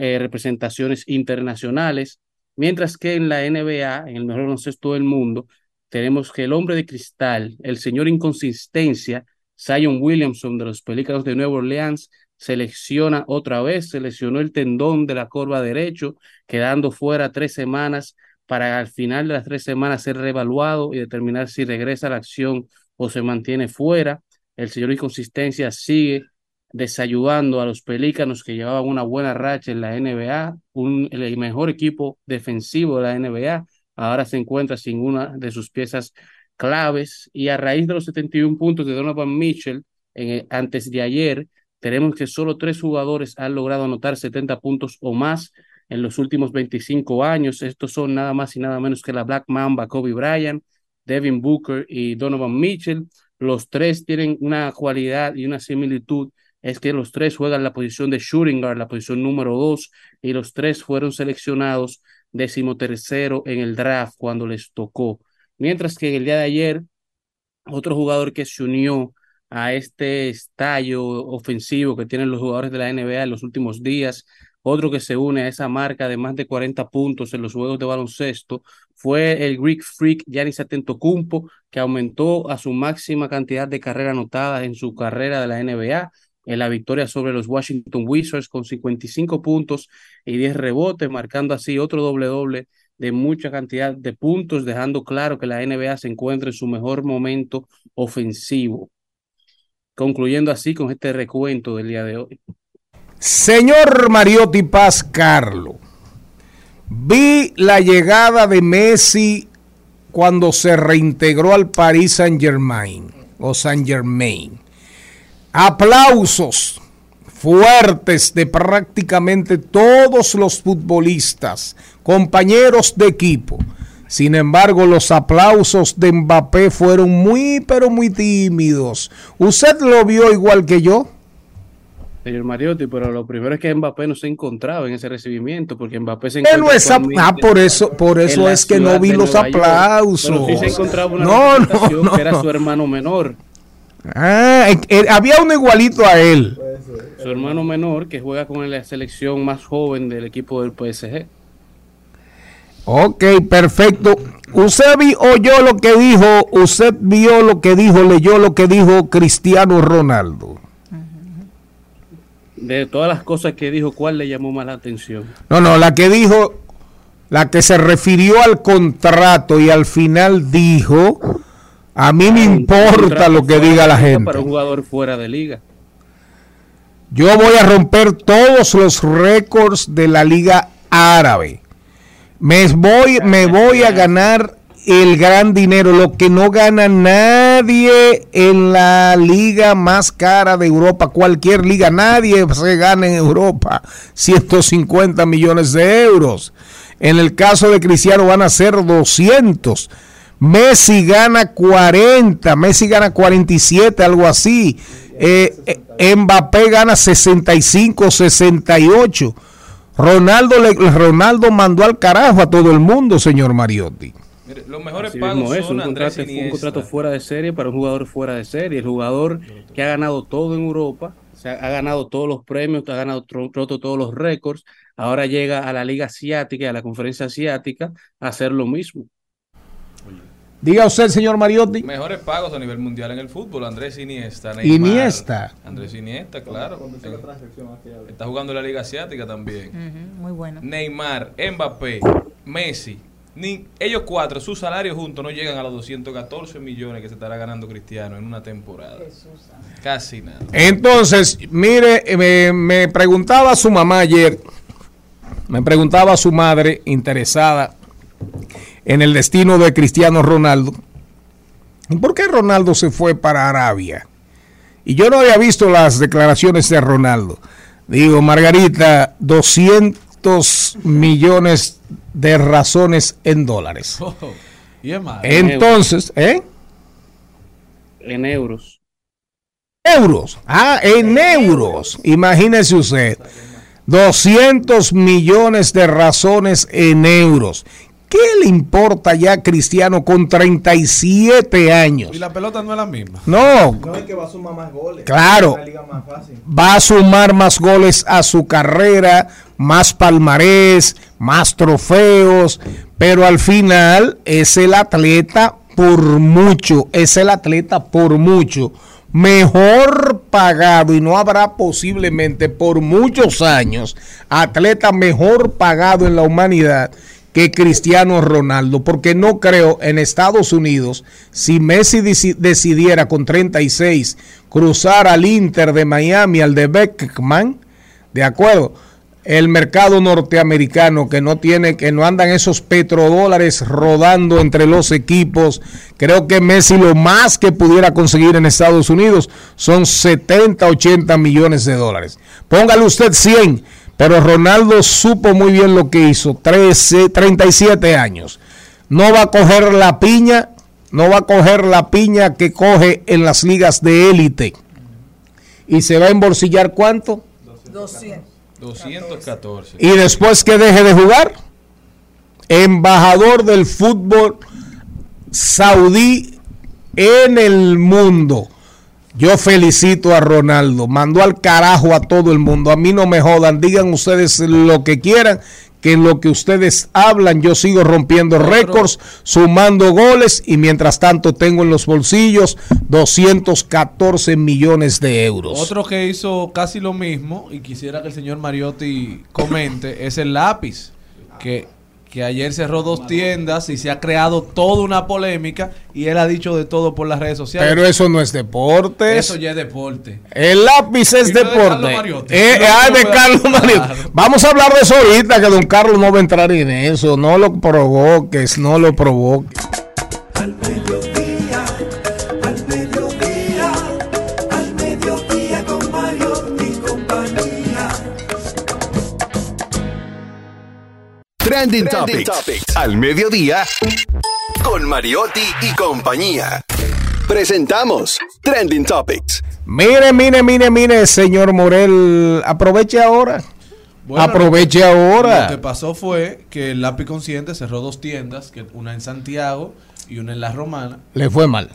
eh, representaciones internacionales. Mientras que en la NBA, en el mejor baloncesto del mundo, tenemos que el hombre de cristal, el señor inconsistencia, Zion Williamson de los Pelícanos de Nueva Orleans, selecciona otra vez, seleccionó el tendón de la corva derecho, quedando fuera tres semanas para al final de las tres semanas ser reevaluado y determinar si regresa a la acción o se mantiene fuera. El señor Inconsistencia sigue desayudando a los Pelícanos que llevaban una buena racha en la NBA, un, el mejor equipo defensivo de la NBA, ahora se encuentra sin una de sus piezas claves y a raíz de los 71 puntos de Donovan Mitchell antes de ayer, tenemos que solo tres jugadores han logrado anotar 70 puntos o más en los últimos 25 años. Estos son nada más y nada menos que la Black Mamba, Kobe Bryant, Devin Booker y Donovan Mitchell. Los tres tienen una cualidad y una similitud es que los tres juegan la posición de shooting guard, la posición número dos, y los tres fueron seleccionados decimotercero en el draft cuando les tocó. Mientras que en el día de ayer, otro jugador que se unió a este estallo ofensivo que tienen los jugadores de la NBA en los últimos días, otro que se une a esa marca de más de 40 puntos en los juegos de baloncesto fue el Greek Freak Giannis Antetokounmpo, que aumentó a su máxima cantidad de carrera anotada en su carrera de la NBA en la victoria sobre los Washington Wizards con 55 puntos y 10 rebotes, marcando así otro doble doble de mucha cantidad de puntos, dejando claro que la NBA se encuentra en su mejor momento ofensivo. Concluyendo así con este recuento del día de hoy. Señor Mariotti Paz Carlo, vi la llegada de Messi cuando se reintegró al Paris Saint Germain o Saint Germain aplausos fuertes de prácticamente todos los futbolistas, compañeros de equipo. Sin embargo, los aplausos de Mbappé fueron muy, pero muy tímidos. ¿Usted lo vio igual que yo? Señor Mariotti, pero lo primero es que Mbappé no se encontraba en ese recibimiento, porque Mbappé se Él no ah, por eso, por eso es que no vi los aplausos. sí se encontraba una no, no, no, que era su hermano menor. Ah, había uno igualito a él. Su hermano menor que juega con la selección más joven del equipo del PSG. Ok, perfecto. Usted vio, oyó lo que dijo, usted vio lo que dijo, leyó lo que dijo Cristiano Ronaldo. De todas las cosas que dijo, ¿cuál le llamó más la atención? No, no, la que dijo, la que se refirió al contrato y al final dijo a mí me importa lo que diga la gente. Para un jugador fuera de liga. Yo voy a romper todos los récords de la liga árabe. Me voy, me voy a ganar el gran dinero, lo que no gana nadie en la liga más cara de Europa, cualquier liga, nadie se gana en Europa 150 millones de euros. En el caso de Cristiano van a ser 200 Messi gana 40, Messi gana 47, algo así. Eh, eh, Mbappé gana 65, 68. Ronaldo, le, Ronaldo mandó al carajo a todo el mundo, señor Mariotti. Mire, los mejores pagos son un, contrato, un contrato fuera de serie para un jugador fuera de serie. El jugador que ha ganado todo en Europa, o sea, ha ganado todos los premios, ha ganado roto todos los récords. Ahora llega a la Liga Asiática, a la Conferencia Asiática, a hacer lo mismo. Diga usted, señor Mariotti. Mejores pagos a nivel mundial en el fútbol. Andrés Iniesta. Neymar, Iniesta. Andrés Iniesta, claro. Está jugando en la Liga Asiática también. muy bueno. Neymar, Mbappé, Messi. Ni, ellos cuatro, sus salarios juntos no llegan a los 214 millones que se estará ganando Cristiano en una temporada. Casi nada. Entonces, mire, me, me preguntaba su mamá ayer, me preguntaba su madre interesada en el destino de Cristiano Ronaldo. ¿Y por qué Ronaldo se fue para Arabia? Y yo no había visto las declaraciones de Ronaldo. Digo, Margarita, 200 millones de razones en dólares. Oh, Entonces, ¿eh? En euros. Euros. Ah, en euros. Imagínese usted. 200 millones de razones en euros. ¿Qué le importa ya a Cristiano con 37 años? Y la pelota no es la misma. No, No es que va a sumar más goles. Claro. Es una liga más fácil. va a sumar más goles a su carrera, más palmarés, más trofeos, pero al final es el atleta por mucho, es el atleta por mucho mejor pagado y no habrá posiblemente por muchos años atleta mejor pagado en la humanidad que Cristiano Ronaldo, porque no creo en Estados Unidos, si Messi deci- decidiera con 36 cruzar al Inter de Miami, al de Beckman, de acuerdo, el mercado norteamericano que no tiene, que no andan esos petrodólares rodando entre los equipos, creo que Messi lo más que pudiera conseguir en Estados Unidos son 70, 80 millones de dólares. Póngale usted 100, pero Ronaldo supo muy bien lo que hizo, 13, 37 años. No va a coger la piña, no va a coger la piña que coge en las ligas de élite. ¿Y se va a embolsillar cuánto? 200. 214. Y después que deje de jugar, embajador del fútbol saudí en el mundo. Yo felicito a Ronaldo, mandó al carajo a todo el mundo. A mí no me jodan, digan ustedes lo que quieran, que en lo que ustedes hablan yo sigo rompiendo récords, sumando goles y mientras tanto tengo en los bolsillos 214 millones de euros. Otro que hizo casi lo mismo y quisiera que el señor Mariotti comente es el lápiz, que, que ayer cerró dos tiendas y se ha creado toda una polémica y él ha dicho de todo por las redes sociales. Pero eso no es deporte. Eso ya es deporte. El lápiz es no de Carlos deporte. Eh, No, ah, no de Carlos Mariotti. Vamos a hablar de eso ahorita, que don Carlos no va a entrar en eso. No lo provoques, no lo provoques. Trending, Topics. Al mediodía. Con Mariotti y compañía. Presentamos Trending Topics. Mire, mire, mire, mire, señor Morel, aproveche ahora. Bueno, aproveche Lo que ahora. pasó fue que el lápiz consciente cerró dos tiendas, que una en Santiago y una en La Romana. Le fue mal.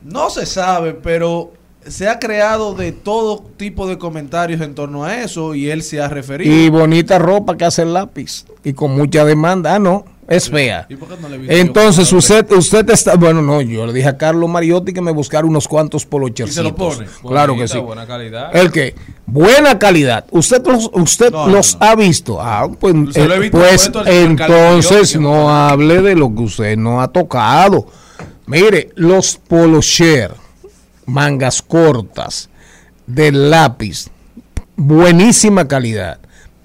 No se sabe, pero se ha creado de todo tipo de comentarios en torno a eso y él se ha referido. Y bonita ropa que hace el lápiz. Y con mucha demanda. Ah, no, es fea. ¿Y por qué no le Entonces usted, usted está, bueno, no, yo le dije a Carlos Mariotti que me buscara unos cuantos polochercitos. Y se lo pone. Claro que sí. buena calidad. El que buena calidad. Usted los, usted No, no, los ha visto. Ah, pues, eh, pues entonces no hable de lo que usted no ha tocado. Mire, los polo share, mangas cortas, del lápiz, buenísima calidad.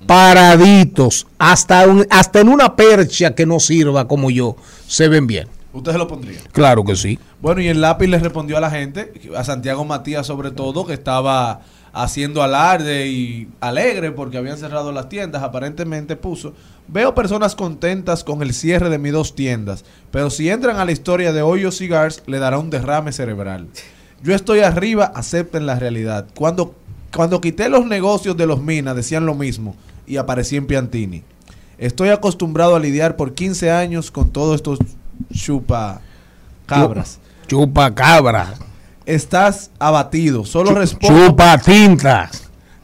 Paraditos, hasta, un- hasta en una percha que no sirva como yo, se ven bien. Usted se lo pondría. Claro que sí. Bueno, y el lápiz le respondió a la gente, a Santiago Matías sobre todo, que estaba haciendo alarde y alegre porque habían cerrado las tiendas. Aparentemente puso, veo personas contentas con el cierre de mis dos tiendas, pero si entran a la historia de Hoyo Cigars, le dará un derrame cerebral. Yo estoy arriba, acepten la realidad. Cuando, cuando quité los negocios de los minas, decían lo mismo y aparecí en Piantini. Estoy acostumbrado a lidiar por 15 años con todos estos chupa cabras. Chupa cabra, Estás abatido. Solo respondo. chupa tinta,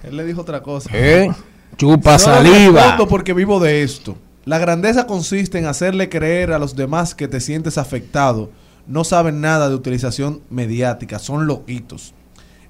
Él le dijo otra cosa. ¿eh? chupa Solo saliva. respondo porque vivo de esto. La grandeza consiste en hacerle creer a los demás que te sientes afectado. No saben nada de utilización mediática, son loquitos.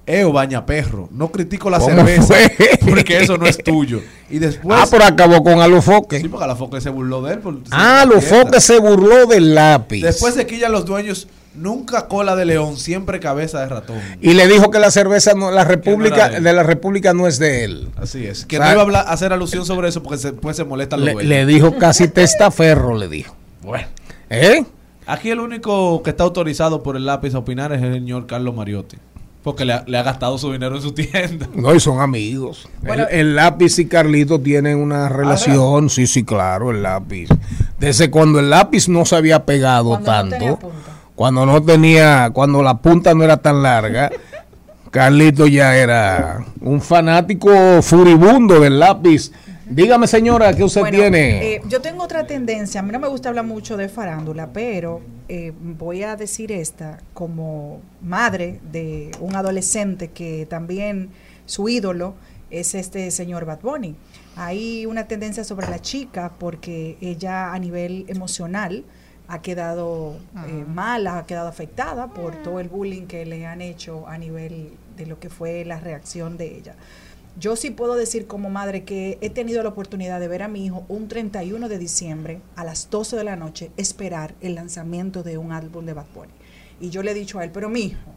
Eo baña perro, no critico la ¿Cómo cerveza fue? porque eso no es tuyo. Y después Ah, pero acabó con Alofoque. Sí, porque Alafoque se burló de él. Ah, Alofoque se burló del lápiz. Después se quillan los dueños, nunca cola de león, siempre cabeza de ratón. y le dijo que la cerveza, no, la República, de la República no es de él. Así es. Que O sea, no iba a hablar- hacer alusión sobre eso porque se- después se molestan los Le, dueños. le dijo casi testaferro, le dijo. Bueno. ¿Eh? Aquí el único que está autorizado por el lápiz a opinar es el señor Carlos Mariotti. Porque le ha, le ha gastado su dinero en su tienda. No, y son amigos. Bueno. el, el lápiz y Carlito tienen una relación. sí, sí, claro, el lápiz. Desde cuando el lápiz no se había pegado Cuando no tanto. cuando no tenía, cuando la punta no era tan larga. Carlito ya era un fanático furibundo del lápiz Dígame, señora, ¿qué usted Bueno, tiene? eh, yo tengo otra tendencia. A mí no me gusta hablar mucho de farándula, pero eh, voy a decir esta como madre de un adolescente que también su ídolo es este señor Bad Bunny. Hay una tendencia sobre la chica porque ella a nivel emocional ha quedado eh, mal, ha quedado afectada por todo el bullying que le han hecho a nivel de lo que fue la reacción de ella. Yo sí puedo decir como madre que he tenido la oportunidad de ver a mi hijo un 31 de diciembre a las 12 de la noche esperar el lanzamiento de un álbum de Bad Bunny. Y yo le he dicho a él, pero mi hijo,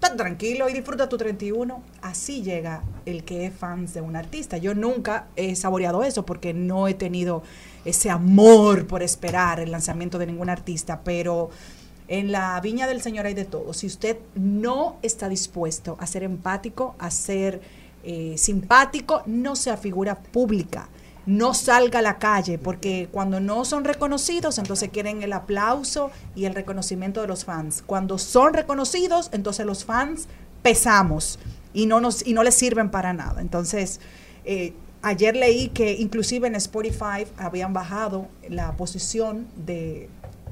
tan tranquilo y disfruta tu 31. Así llega el que es fans de un artista. Yo nunca he saboreado eso porque no he tenido ese amor por esperar el lanzamiento de ningún artista, pero en la viña del Señor hay de todo. Si usted no está dispuesto a ser empático, a ser eh, simpático, no sea figura pública. No salga a la calle, porque cuando no son reconocidos, entonces quieren el aplauso y el reconocimiento de los fans. Cuando son reconocidos, entonces los fans pesamos y no, nos, y no les sirven para nada. Entonces, eh, ayer leí que inclusive en Spotify habían bajado la posición de,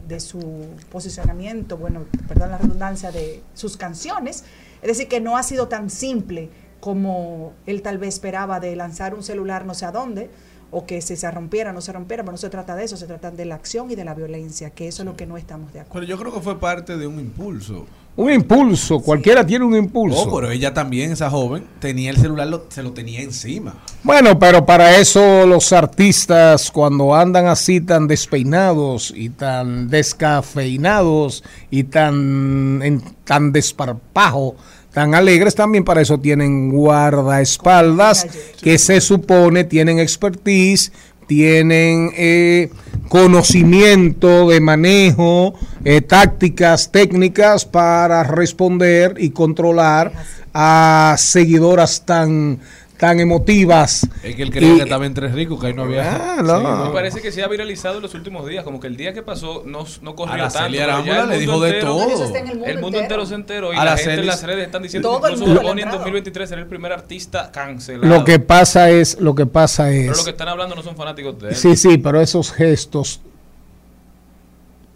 de su posicionamiento, bueno, perdón la redundancia, de sus canciones. Es decir, que no ha sido tan simple como él tal vez esperaba de lanzar un celular no sé a dónde, o que si se rompiera, no se rompiera, pero no se trata de eso, se trata de la acción y de la violencia, que eso es lo que no estamos de acuerdo. Pero yo creo que fue parte de un impulso. Un impulso, cualquiera tiene un impulso. Oh, pero ella también, esa joven, tenía el celular, lo- se lo tenía encima. Bueno, pero para eso los artistas cuando andan así tan despeinados y tan descafeinados y tan en tan desparpajo, tan alegres, también para eso tienen guardaespaldas que se supone tienen expertise, tienen eh, conocimiento de manejo, eh, tácticas, técnicas para responder y controlar a seguidoras tan tan emotivas. Es que él creía Y- que estaba entre ricos, que ahí no había. Ah, no. Me parece que se ha viralizado en los últimos días, como que el día que pasó no, no corrió Araceli tanto. pero Arámbula le dijo de todo. En el mundo el mundo entero. entero se enteró y la gente en las redes están diciendo Todo que incluso en entraba. 2023 será el primer artista cancelado. Lo que pasa es, lo que pasa Pero es, lo que están hablando no son fanáticos de él. sí, sí, pero esos gestos,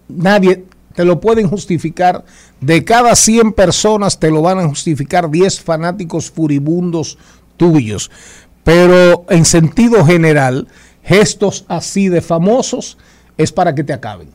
nadie te lo pueden justificar. De cada 100 personas te lo van a justificar 10 fanáticos furibundos tuyos. Pero en sentido general, gestos así de famosos es para que te acaben.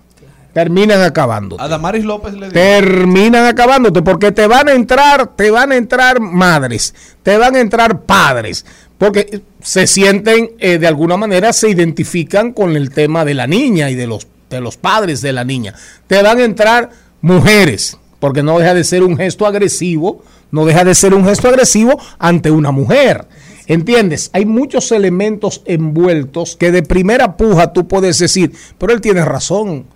Terminan acabando. A Damaris López le dijo. terminan acabándote porque te van a entrar, te van a entrar madres, te van a entrar padres, porque se sienten eh, de alguna manera se identifican con el tema de la niña y de los de los padres de la niña. Te van a entrar mujeres, porque no deja de ser un gesto agresivo, no deja de ser un gesto agresivo ante una mujer. ¿Entiendes? Hay muchos elementos envueltos que de primera puja tú puedes decir, pero él tiene razón.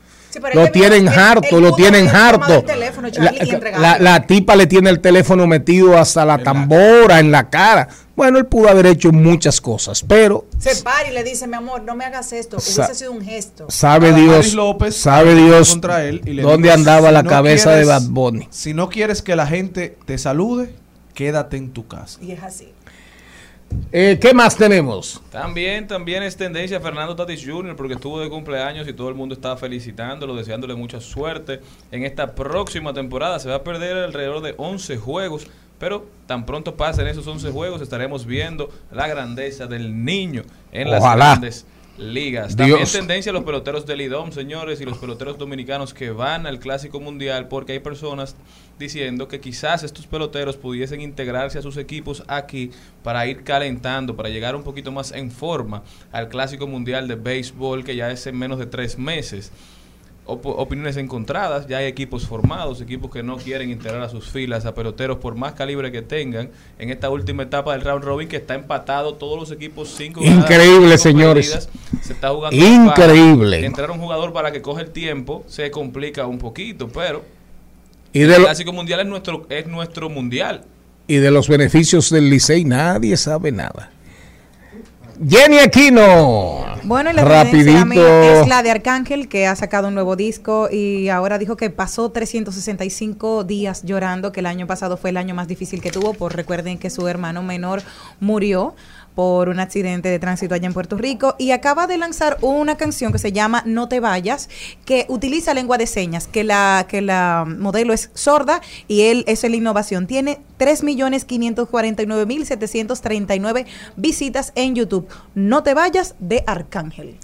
Sí, Lo tienen harto, lo tienen harto. teléfono, La, la- la tipa le tiene el teléfono metido hasta la tambora, en la cara. Bueno, él pudo haber hecho muchas cosas, pero Se para y le dice, mi amor, no me hagas esto. Sa- Hubiese sido un gesto. sabe Dios, López sabe Dios contra él y le dónde dijo, andaba "Si la no cabeza de Bad Bunny. Si no quieres que la gente te salude, quédate en tu casa. Y es así. Eh, ¿Qué más tenemos? También, también es tendencia Fernando Tatis Jr. porque estuvo de cumpleaños y todo el mundo estaba felicitándolo, deseándole mucha suerte. En esta próxima temporada se va a perder alrededor de 11 juegos, pero tan pronto pasen esos 11 juegos estaremos viendo la grandeza del niño en las grandes ligas. También Dios. tendencia los peloteros del IDOM, señores, y los peloteros dominicanos que van al Clásico Mundial porque hay personas diciendo que quizás estos peloteros pudiesen integrarse a sus equipos aquí para ir calentando, para llegar un poquito más en forma al Clásico Mundial de Béisbol que ya es en menos de tres meses. Op- opiniones encontradas, ya hay equipos formados, equipos que no quieren integrar a sus filas a peloteros por más calibre que tengan en esta última etapa del round robin que está empatado todos los equipos cinco Increíble, señores. perdidas. Se está jugando Increíble. entrar un jugador para que coge el tiempo se complica un poquito, pero Y de, el clásico mundial es nuestro es nuestro mundial. y de los beneficios del Licey nadie sabe nada. Jenny Aquino. Bueno, y la Rapidito. es la de Arcángel, que ha sacado un nuevo disco y ahora dijo que pasó 365 días llorando, que el año pasado fue el año más difícil que tuvo, por recuerden que su hermano menor murió por un accidente de tránsito allá en Puerto Rico y acaba de lanzar una canción que se llama No te vayas, que utiliza lengua de señas, que la, que la modelo es sorda y él es la innovación. Tiene 3.549.739 visitas en YouTube. No te vayas de Arcángel.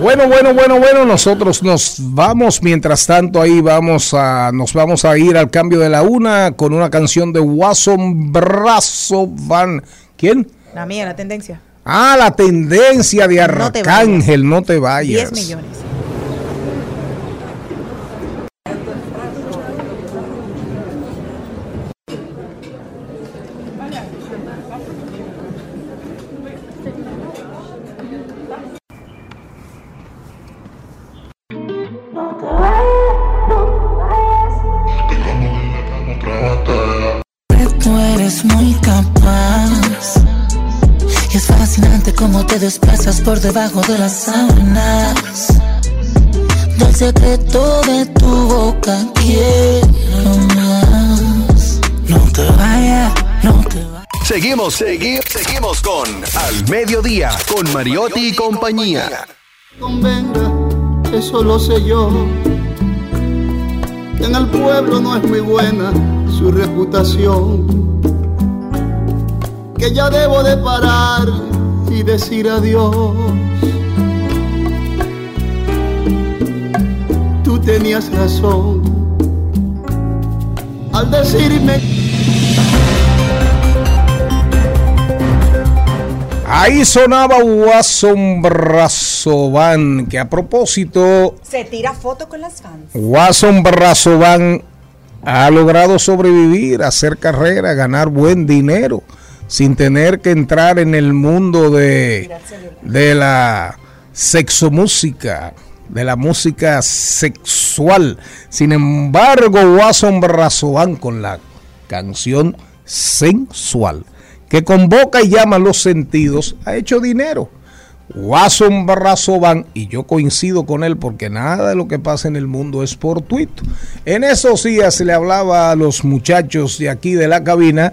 Bueno, bueno, bueno, bueno, nosotros nos vamos, mientras tanto ahí vamos a, nos vamos a ir al cambio de la una con una canción de Wasson Brazo Van. ¿Quién? La mía, la tendencia. Ah, la tendencia de Arcángel, no te vayas. 10 millones. Te desplazas por debajo de las sábanas. Del secreto de tu boca quiero más. No te vayas, no te vayas. Seguimos, segui- seguimos con Al Mediodía, con Mariotti y compañía. convenga, eso lo sé yo. Que en el pueblo no es muy buena su reputación. Que ya debo de parar y decir adiós. Tú tenías razón al decirme Ahí sonaba Wasson Brazovan, que a propósito, Se tira foto con las fans. Wasson Brazovan ha logrado sobrevivir, hacer carrera, ganar buen dinero, sin tener que entrar en el mundo de, de la sexomúsica, de la música sexual. Sin embargo, Wasson Brazovan con la canción sensual que convoca y llama los sentidos, ha hecho dinero. Wasson Barrazovan, y yo coincido con él porque nada de lo que pasa en el mundo es fortuito. En esos días se le hablaba a los muchachos de aquí de la cabina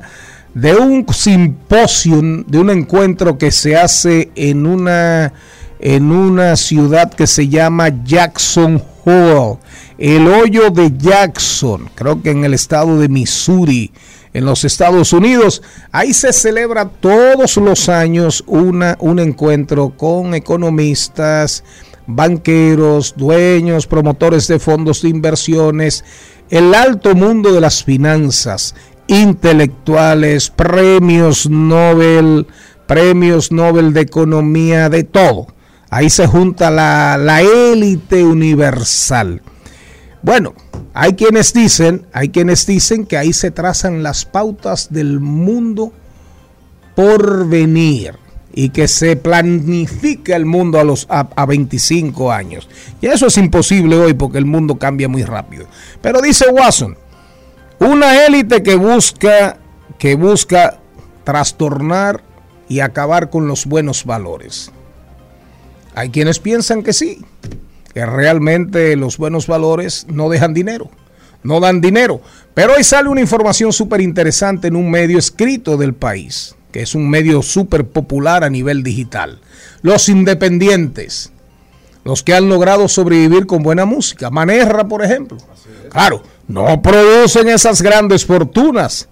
de un simposio, de un encuentro que se hace en una, en una ciudad que se llama Jackson Hole, el hoyo de Jackson, creo que en el estado de Missouri en los Estados Unidos. Ahí se celebra todos los años una, un encuentro con economistas, banqueros, dueños, promotores de fondos de inversiones, el alto mundo de las finanzas, intelectuales, premios Nobel, premios Nobel de Economía, de todo. Ahí se junta la, la élite universal. Bueno, hay quienes dicen, hay quienes dicen que ahí se trazan las pautas del mundo por venir y que se planifica el mundo a los a, a 25 años. Y eso es imposible hoy porque el mundo cambia muy rápido. Pero dice Watson, una élite que busca que busca trastornar y acabar con los buenos valores. Hay quienes piensan que sí, que realmente los buenos valores no dejan dinero, no dan dinero. Pero hoy sale una información súper interesante en un medio escrito del país, que es un medio súper popular a nivel digital. Los independientes, los que han logrado sobrevivir con buena música. Manerra, por ejemplo. Claro, no producen esas grandes fortunas,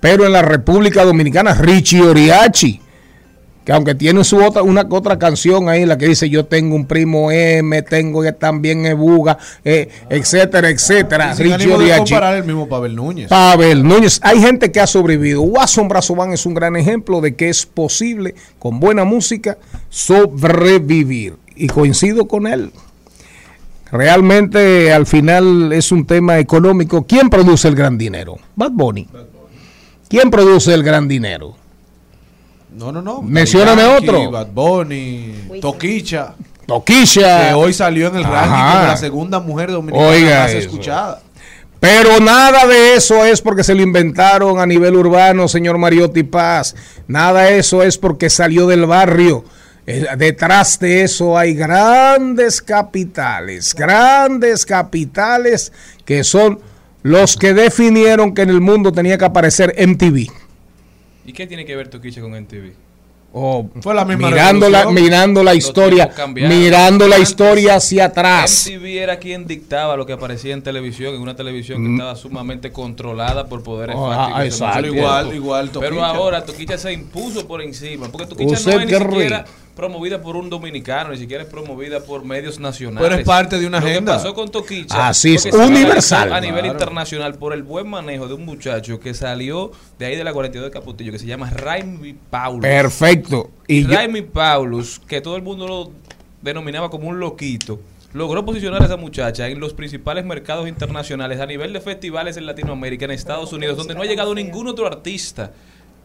pero en la República Dominicana, Richie Oriachi, que aunque tiene su otra, una otra canción ahí, la que dice yo tengo un primo M, tengo también Ebuga, eh, etcétera, etcétera. Y sin Richie Oriachi. el mismo Pavel Núñez. Pavel Núñez. Hay gente que ha sobrevivido. Watson Brazovan es un gran ejemplo de que es posible, con buena música, sobrevivir. Y coincido con él. Realmente al final es un tema económico. ¿Quién produce el gran dinero? Bad Bunny. ¿Quién produce el gran dinero? No, no, no. Mencióname otro. Bad Bunny, Toquicha. Toquisha. Que hoy salió en el ranking Ajá. como la segunda mujer dominicana Oiga más eso. escuchada. Pero nada de eso es porque se lo inventaron a nivel urbano, señor Mariotti Paz. Nada de eso es porque salió del barrio. Eh, Detrás de eso hay grandes capitales, grandes capitales que son los que definieron que en el mundo tenía que aparecer MTV. ¿Y qué tiene que ver Toquicha con MTV? o Fue la misma mirando la, mirando la historia, mirando la historia hacia atrás. MTV era quien dictaba lo que aparecía en televisión, en una televisión que Mm. estaba sumamente controlada por poderes Ah, exacto. Igual- tiempo. igual Pero ahora Toquicha se impuso por encima, porque Toquicha Usted no es ni siquiera promovida por un dominicano, ni siquiera es promovida por medios nacionales. Pero es parte de una Lo que agenda. pasó con Toquicha Así es, que se universal. a nivel Claro. internacional por el buen manejo de un muchacho que salió de ahí de la 42 de Capotillo, que se llama Raimi Paulus. Perfecto. Y yo- Raimi Paulus, que todo el mundo lo denominaba como un loquito, logró posicionar a esa muchacha en los principales mercados internacionales a nivel de festivales en Latinoamérica, en Estados Unidos, donde no ha llegado ningún otro artista.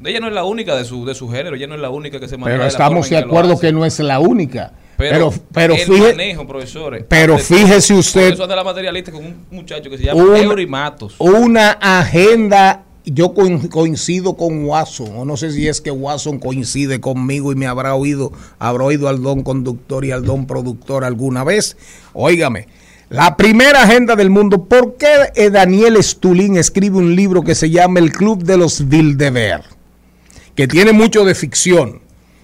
Ella no es la única de su, de su género, ella no es la única que se maneja pero de la estamos de acuerdo que no es la única. Pero, Pero, pero, el fíjese, manejo, profesores. pero fíjese usted- eso anda la materialista con un muchacho que se llama Una- Eury Matos. una agenda. Yo coin- coincido con Watson, o no sé si es que Watson coincide conmigo y me habrá oído, habrá oído al don conductor y al don productor alguna vez. Óigame, la primera agenda del mundo. ¿Por qué Daniel Stulin escribe un libro que se llama El Club de los Bilderberg? Que tiene mucho de ficción,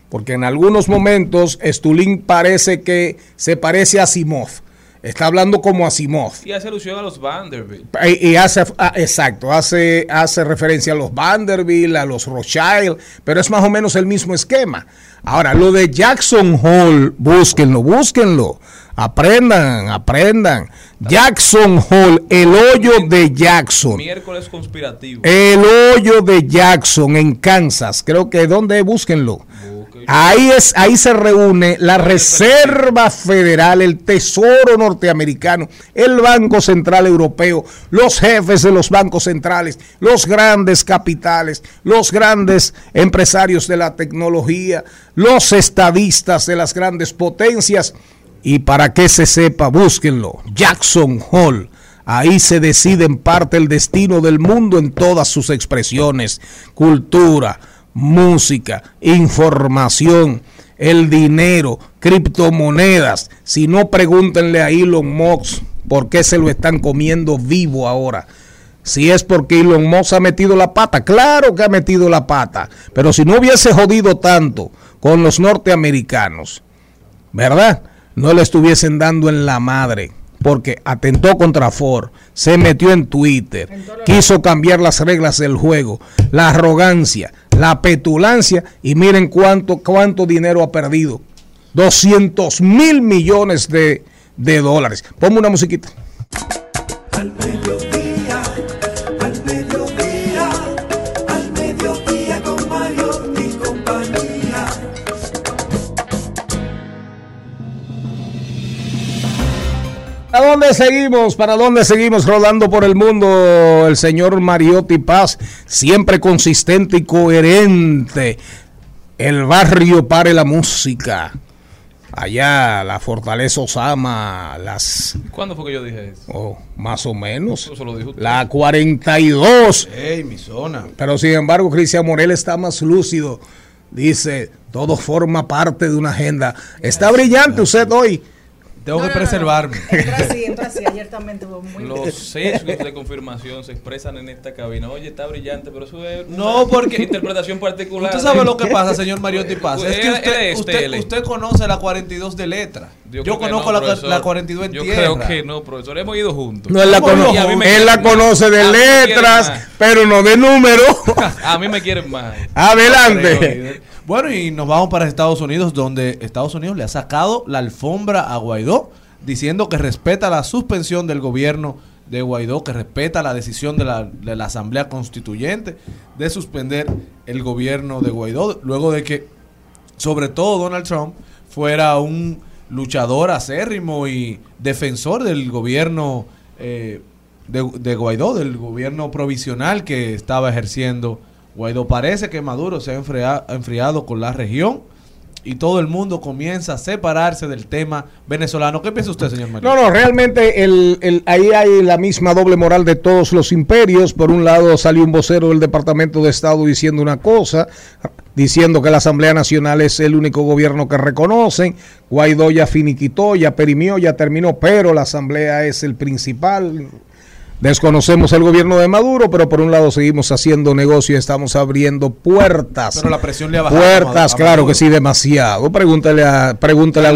porque en algunos momentos Stulin parece que se parece a Asimov. Está hablando como Asimov. Y hace alusión a los Vanderbilt. Y, y hace, ah, exacto, hace, hace referencia a los Vanderbilt, a los Rothschild, pero es más o menos el mismo esquema. Ahora, lo de Jackson Hall, búsquenlo, búsquenlo, aprendan, aprendan. Jackson Hall, el hoyo de Jackson. Miércoles conspirativo. El hoyo de Jackson en Kansas, creo que donde búsquenlo. Ahí es, ahí se reúne la Reserva Federal, el Tesoro norteamericano, el Banco Central Europeo, los jefes de los bancos centrales, los grandes capitales, los grandes empresarios de la tecnología, los estadistas de las grandes potencias. Y para que se sepa, búsquenlo. Jackson Hall. Ahí se decide en parte el destino del mundo en todas sus expresiones. Cultura, música, información, el dinero, criptomonedas. Si no, pregúntenle a Elon Musk por qué se lo están comiendo vivo ahora. Si es porque Elon Musk ha metido la pata, claro que ha metido la pata, pero si no hubiese jodido tanto con los norteamericanos, ¿verdad? No le estuviesen dando en la madre, porque atentó contra Ford, se metió en Twitter, quiso cambiar las reglas del juego, la arrogancia, la petulancia, y miren cuánto, cuánto dinero ha perdido. 200 mil millones de, de dólares. Ponme una musiquita. ¿Para dónde seguimos? ¿Para dónde seguimos rodando por el mundo? El señor Mariotti Paz, siempre consistente y coherente. El barrio pare la música. Allá, la Fortaleza Osama, las... ¿Cuándo fue que yo dije eso? Oh, más o menos. Eso lo dijo usted. La 42. Ey, mi zona. Pero sin embargo, Cristian Morel está más lúcido. Dice, todo forma parte de una agenda. Está brillante usted hoy. Tengo No, que no, no, no. preservarme. Entra así, entra así. Ayer también tuvo muy Los sesgos de confirmación se expresan en esta cabina. Oye, está brillante, pero eso es una No, porque- interpretación particular. Usted sabe lo que pasa, señor Mariotti Paz. Es que él usted, es usted, tele. usted conoce la 42 de letra. Yo, conozco no, la, la 42 en Yo tierra. creo que no, profesor. Hemos ido juntos. No, él la, Hemos ido cono- y a mí me él la conoce de A mí me quieren letras, pero no de número. A mí me quieren más. Adelante. Bueno, y nos vamos para Estados Unidos, donde Estados Unidos le ha sacado la alfombra a Guaidó, diciendo que respeta la suspensión del gobierno de Guaidó, que respeta la decisión de la, de la Asamblea Constituyente de suspender el gobierno de Guaidó, luego de que, sobre todo Donald Trump, fuera un luchador acérrimo y defensor del gobierno eh, de, de Guaidó, del gobierno provisional que estaba ejerciendo Guaidó. Parece que Maduro se ha enfria- ha enfriado con la región y todo el mundo comienza a separarse del tema venezolano. ¿Qué piensa usted, señor María? No, no, realmente el, el- ahí hay la misma doble moral de todos los imperios. Por un lado salió un vocero del Departamento de Estado diciendo una cosa, diciendo que la Asamblea Nacional es el único gobierno que reconocen. Guaidó ya finiquitó, ya perimió, ya terminó, pero la Asamblea es el principal. Desconocemos el gobierno de Maduro, pero por un lado seguimos haciendo negocio y estamos abriendo puertas. Pero la presión le ha bajado Puertas, a- a claro Maduro. que sí, demasiado. Pregúntale a, pregúntale a,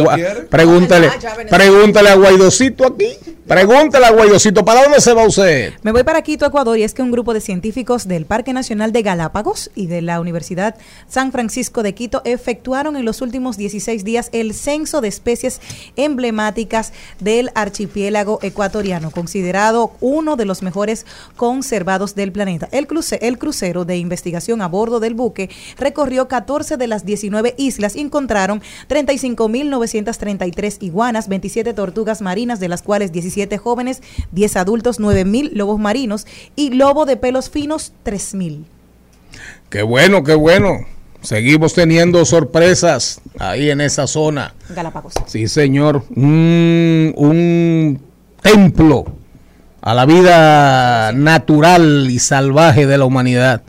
pregúntale, pregúntale a Guaidocito aquí. Pregúntale a Guaidocito, ¿para dónde se va usted? Me voy para Quito, Ecuador, y es que un grupo de científicos del Parque Nacional de Galápagos y de la Universidad San Francisco de Quito efectuaron en los últimos 16 días el censo de especies emblemáticas del archipiélago ecuatoriano, considerado uno de los mejores conservados del planeta. El, cruce- el crucero de investigación a bordo del buque recorrió 14 de las 19 islas y encontraron 35.933 iguanas, 27 tortugas marinas, de las cuales 17 jóvenes, 10 adultos, 9.000 lobos marinos y lobo de pelos finos, 3.000. Qué bueno, qué bueno. Seguimos teniendo sorpresas ahí en esa zona. Galápagos. Sí, señor. Un, un templo a la vida natural y salvaje de la humanidad.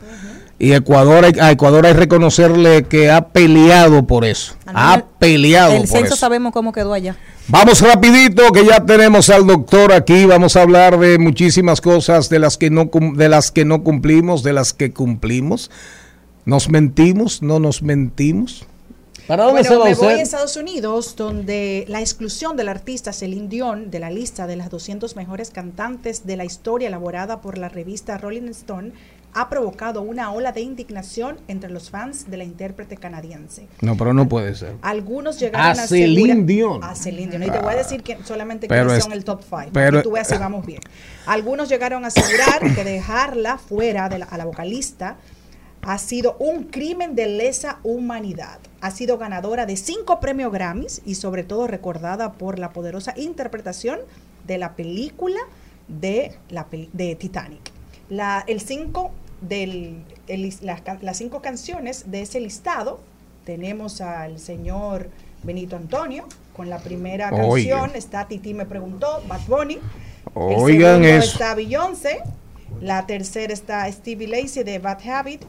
Y Ecuador, a Ecuador hay que reconocerle que ha peleado por eso. Ha peleado El por censo eso. sabemos cómo quedó allá. Vamos rapidito que ya tenemos al doctor aquí. Vamos a hablar de muchísimas cosas de las que no de las que no cumplimos, de las que cumplimos. Nos mentimos, no nos mentimos. ¿Para dónde Bueno, se va me voy a Estados Unidos, donde la exclusión del artista Celine Dion de la lista de las 200 mejores cantantes de la historia elaborada por la revista Rolling Stone ha provocado una ola de indignación entre los fans de la intérprete canadiense. No, pero no puede ser. Algunos llegaron A a, Celine Dion. A Celine Dion. Y te voy a decir que solamente Pero es- son el top 5. pero- que tú veas si vamos bien. Algunos llegaron a asegurar que dejarla fuera de la, a la vocalista ha sido un crimen de lesa humanidad. Ha sido ganadora de cinco premios Grammys y sobre todo recordada por la poderosa interpretación de la película de, la, de Titanic. La, el cinco del, el las, las cinco canciones de ese listado tenemos al señor Benito Antonio con la primera Oiga. canción está Titi me preguntó Bad Bunny Oigan el segundo eso. está Beyoncé. La tercera está Stevie Lacey de Bad Habit.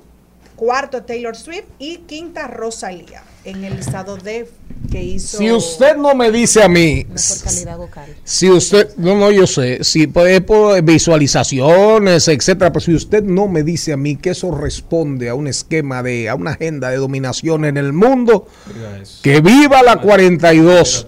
Cuarto Taylor Swift. Y quinta Rosalía. En el listado de que hizo. Si usted no me dice a mí, Mejor calidad vocal. si usted, no, no, yo sé, si puede por visualizaciones, etcétera, pero si usted no me dice a mí que eso responde a un esquema de, a una agenda de dominación en el mundo, que viva la 42.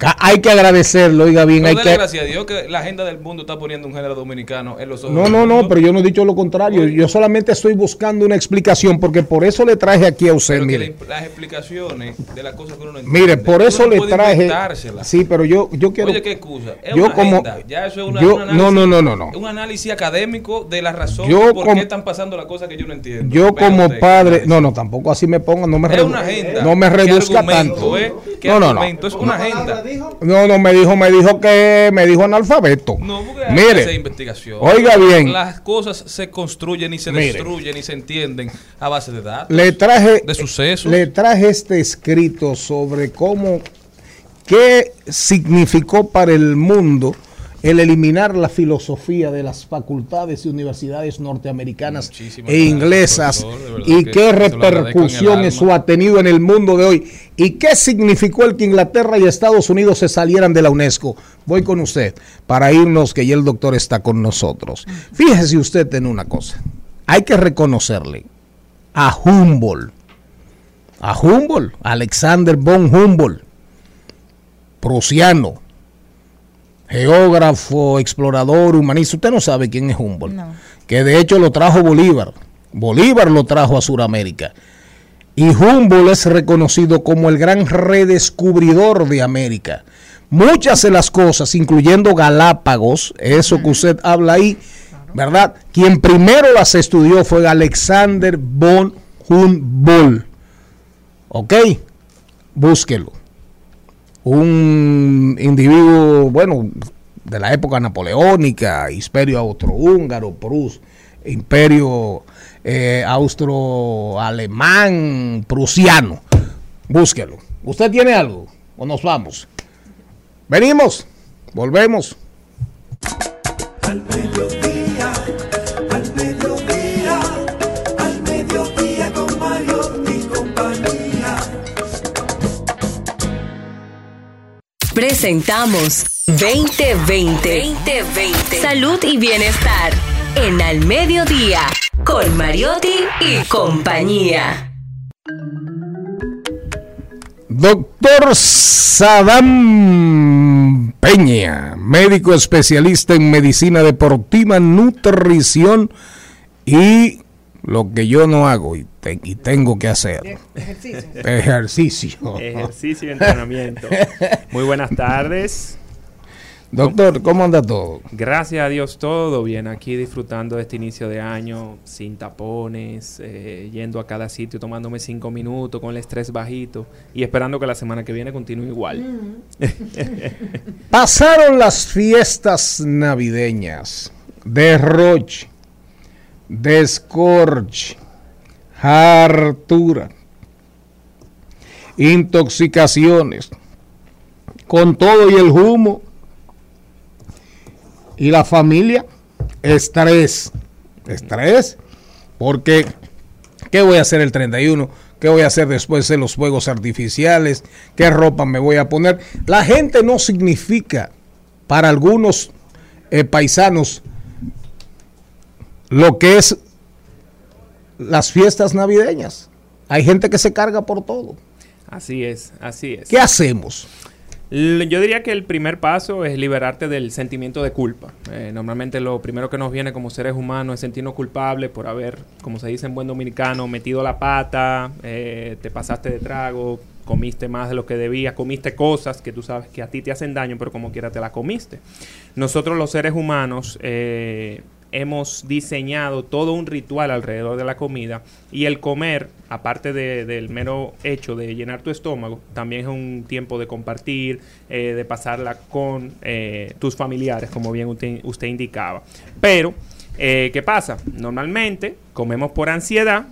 Ca- Hay que agradecerlo, oiga bien, hay Pero que... gracias a Dios que la agenda del mundo está poniendo un género dominicano en los ojos No, no, no, pero yo no he dicho lo contrario. Yo solamente estoy buscando una explicación porque por eso le traje aquí a usted, Pero que mire. la- las explicaciones de las cosas que uno no entiende. Mire, por eso no le traje. inventárselas. Sí, pero yo, yo quiero. Oye, qué excusa. Es yo una como. agenda. Ya eso es una, yo- un análisis, no, no, no, no, no. Un análisis académico de la razón Yo por qué están pasando las cosas que yo no entiendo. Yo como padre, no, no, tampoco así me pongan, no me, Es redu- una agenda. no me ¿Qué reduzca tanto. eh? ¿Qué No, no, no. Es una agenda. No, no, me dijo, me dijo que me dijo analfabeto. No, porque hay Mire, investigación. oiga bien, Las cosas se construyen y se Mire. destruyen y se entienden a base de datos. le traje de sucesos. le traje este escrito sobre cómo qué significó para el mundo el eliminar la filosofía de las facultades y universidades norteamericanas Muchísimas e inglesas y que qué repercusión eso ha tenido en el mundo de hoy y qué significó el que Inglaterra y Estados Unidos se salieran de la UNESCO. Voy con usted para irnos que ya el doctor está con nosotros. Fíjese usted en una cosa. Hay que reconocerle a Humboldt, a Humboldt, Alexander von Humboldt, prusiano, geógrafo, explorador, humanista. Usted no sabe quién es Humboldt, que de hecho lo trajo Bolívar. Bolívar lo trajo a Sudamérica. Y Humboldt es reconocido como el gran redescubridor de América. Muchas de las cosas, incluyendo Galápagos, eso que usted habla ahí, ¿verdad? Quien primero las estudió fue Alexander von Humboldt. ¿Ok? Búsquelo. Un individuo, bueno, de la época napoleónica, imperio austrohúngaro, Prus, imperio eh, austro-alemán, prusiano. Búsquelo. ¿Usted tiene algo? ¿O nos vamos? Venimos, volvemos. Presentamos 2020. 2020. Salud y bienestar. En Al Mediodía. Con Mariotti y compañía. Doctor Sadam Peña, médico especialista en medicina deportiva, nutrición y lo que yo no hago y, te- y tengo que hacer. Ejercicio. Ejercicio y entrenamiento. Muy buenas tardes. Doctor, ¿cómo anda todo? Gracias a Dios todo bien. Aquí disfrutando de este inicio de año sin tapones, eh, yendo a cada sitio, tomándome cinco minutos con el estrés bajito y esperando que la semana que viene continúe igual. Pasaron las fiestas navideñas de Roche, de Scorch, hartura, intoxicaciones, con todo y el humo, y la familia, estrés, estrés, porque ¿qué voy a hacer el 31? ¿Qué voy a hacer después de los fuegos artificiales? ¿Qué ropa me voy a poner? La gente no significa para algunos eh, paisanos lo que es las fiestas navideñas. Hay gente que se carga por todo. Así es, así es. ¿Qué hacemos? Yo diría que el primer paso es liberarte del sentimiento de culpa. Eh, normalmente lo primero que nos viene como seres humanos es sentirnos culpables por haber, como se dice en buen dominicano, metido la pata, eh, te pasaste de trago, comiste más de lo que debías, comiste cosas que tú sabes que a ti te hacen daño, pero como quiera te las comiste. Nosotros los seres humanos eh, hemos diseñado todo un ritual alrededor de la comida y el comer, aparte de- del mero hecho de llenar tu estómago, también es un tiempo de compartir, eh, de pasarla con eh, tus familiares, como bien usted, indicaba. Pero, eh, ¿qué pasa? Normalmente comemos por ansiedad,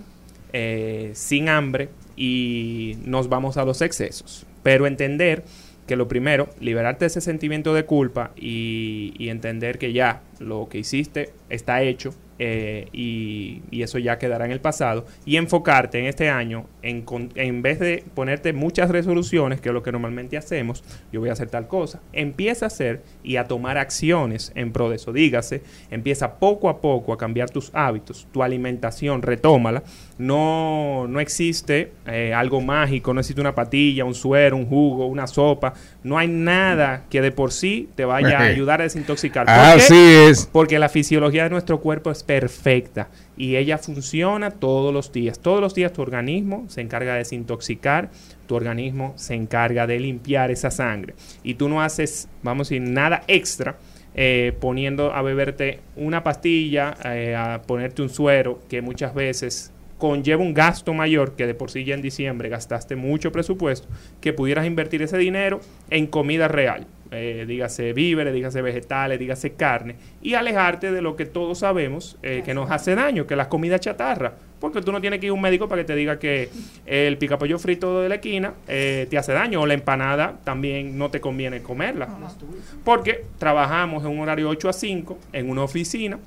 sin hambre y nos vamos a los excesos. Pero entender que lo primero, liberarte de ese sentimiento de culpa y entender que ya lo que hiciste está hecho eh, y, y eso ya quedará en el pasado y enfocarte en este año en, con- en vez de ponerte muchas resoluciones, que es lo que normalmente hacemos, yo voy a hacer tal cosa, empieza a hacer y a tomar acciones en pro de eso. Dígase, empieza poco a poco a cambiar tus hábitos, tu alimentación, retómala. No, no existe eh, algo mágico, no existe una patilla, un suero, un jugo, una sopa. No hay nada que de por sí te vaya a ayudar a desintoxicar. ¿Por qué? Así Porque la fisiología de nuestro cuerpo es perfecta y ella funciona todos los días. Todos los días tu organismo se encarga de desintoxicar, tu organismo se encarga de limpiar esa sangre. Y tú no haces, vamos a decir, nada extra eh, poniendo a beberte una pastilla, eh, a ponerte un suero, que muchas veces conlleva un gasto mayor que de por sí ya en diciembre gastaste mucho presupuesto, que pudieras invertir ese dinero en comida real. Eh, dígase víveres, dígase vegetales, dígase carne, y alejarte de lo que todos sabemos eh, que nos hace daño, que es la comida chatarra. Porque tú no tienes que ir a un médico para que te diga que el picapollo frito de la esquina eh, te hace daño, o la empanada también no te conviene comerla. Porque trabajamos en un horario 8 a 5 en una oficina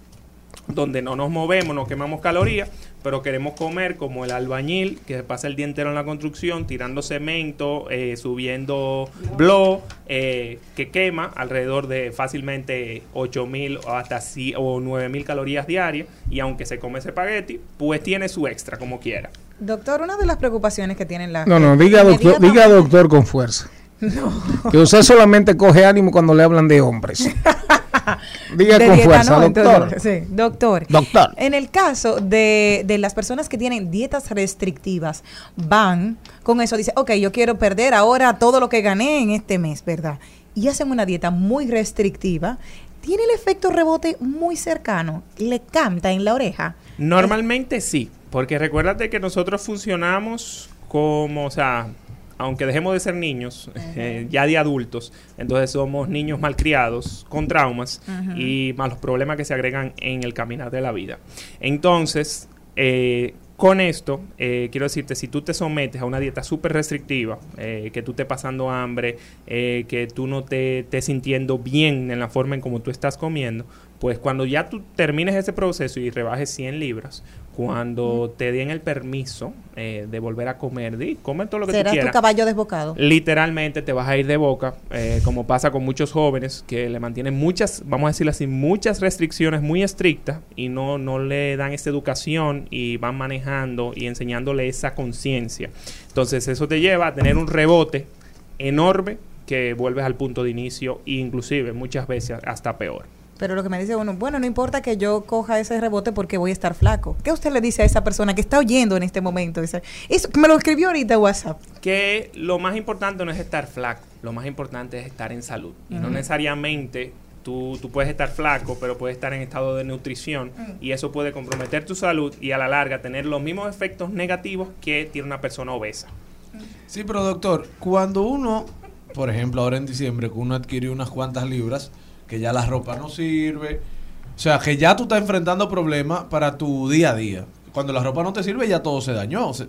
donde no nos movemos, no quemamos calorías, pero queremos comer como el albañil que se pasa el día entero en la construcción tirando cemento, eh, subiendo blow, eh, que quema alrededor de fácilmente 8 mil o hasta si, o 9 mil calorías diarias y aunque se come ese espagueti, pues tiene su extra como quiera. Doctor, una de las preocupaciones que tienen las... No, no, diga doctor, diga doctor con fuerza. Que usted solamente coge ánimo cuando le hablan de hombres. Diga De con dieta, fuerza, ¿no? doctor. Entonces, sí, doctor. Doctor. En el caso de, de las personas que tienen dietas restrictivas, van con eso, dice, ok, yo quiero perder ahora todo lo que gané en este mes, ¿verdad? Y hacen una dieta muy restrictiva, tiene el efecto rebote muy cercano, le canta en la oreja. Normalmente sí, porque recuérdate que nosotros funcionamos como, o sea, aunque dejemos de ser niños, eh, ya de adultos, entonces somos niños malcriados, con traumas y más los problemas que se agregan en el caminar de la vida. Entonces, eh, con esto, eh, quiero decirte, si tú te sometes a una dieta súper restrictiva, eh, que tú estés pasando hambre, eh, que tú no te estés sintiendo bien en la forma en como tú estás comiendo, Pues cuando ya tú termines ese proceso y rebajes 100 libras, cuando te den el permiso eh, de volver a comer, di, come todo lo que tú Será tu quieras. caballo desbocado. Literalmente te vas a ir de boca, eh, como pasa con muchos jóvenes que le mantienen muchas, vamos a decirlo así, muchas restricciones muy estrictas y no, no le dan esa educación y van manejando y enseñándole esa conciencia. Entonces eso te lleva a tener un rebote enorme que vuelves al punto de inicio e inclusive muchas veces hasta peor. Pero lo que me dice uno, bueno, no importa que yo coja ese rebote porque voy a estar flaco. ¿Qué usted le dice a esa persona que está oyendo en este momento? Dice, eso me lo escribió ahorita en WhatsApp. que lo más importante no es estar flaco, lo más importante es estar en salud. Y no necesariamente tú, tú puedes estar flaco, pero puedes estar en estado de nutrición y eso puede comprometer tu salud y a la larga tener los mismos efectos negativos que tiene una persona obesa. Sí, pero doctor, cuando uno, por ejemplo, ahora en diciembre, que uno adquirió unas cuantas libras, que ya la ropa no sirve, o sea, que ya tú estás enfrentando problemas para tu día a día. Cuando la ropa no te sirve, ya todo se dañó. O sea,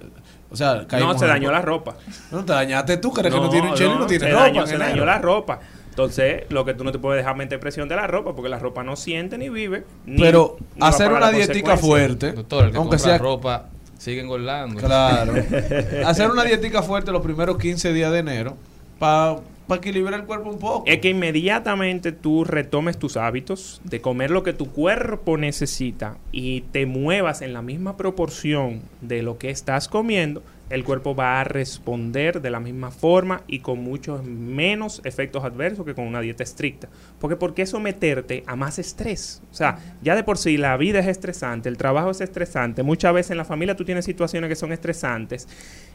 o sea, No, se dañó la ropa. No, te dañaste tú, crees que no tiene un chelo y no tiene se ropa. dañó, se enero. dañó la ropa. Entonces, lo que tú no te puedes dejar meter presión de la ropa, porque la ropa no siente ni vive. ni- Pero ni hacer una dietica fuerte, Doctor, el que aunque compra sea ropa sigue engordando. Claro. hacer una dietica fuerte los primeros 15 días de enero para equilibrar el cuerpo un poco. Es que inmediatamente tú retomes tus hábitos de comer lo que tu cuerpo necesita y te muevas en la misma proporción de lo que estás comiendo, el cuerpo va a responder de la misma forma y con muchos menos efectos adversos que con una dieta estricta. Porque ¿por qué someterte a más estrés? O sea, ya de por sí la vida es estresante, el trabajo es estresante, muchas veces en la familia tú tienes situaciones que son estresantes,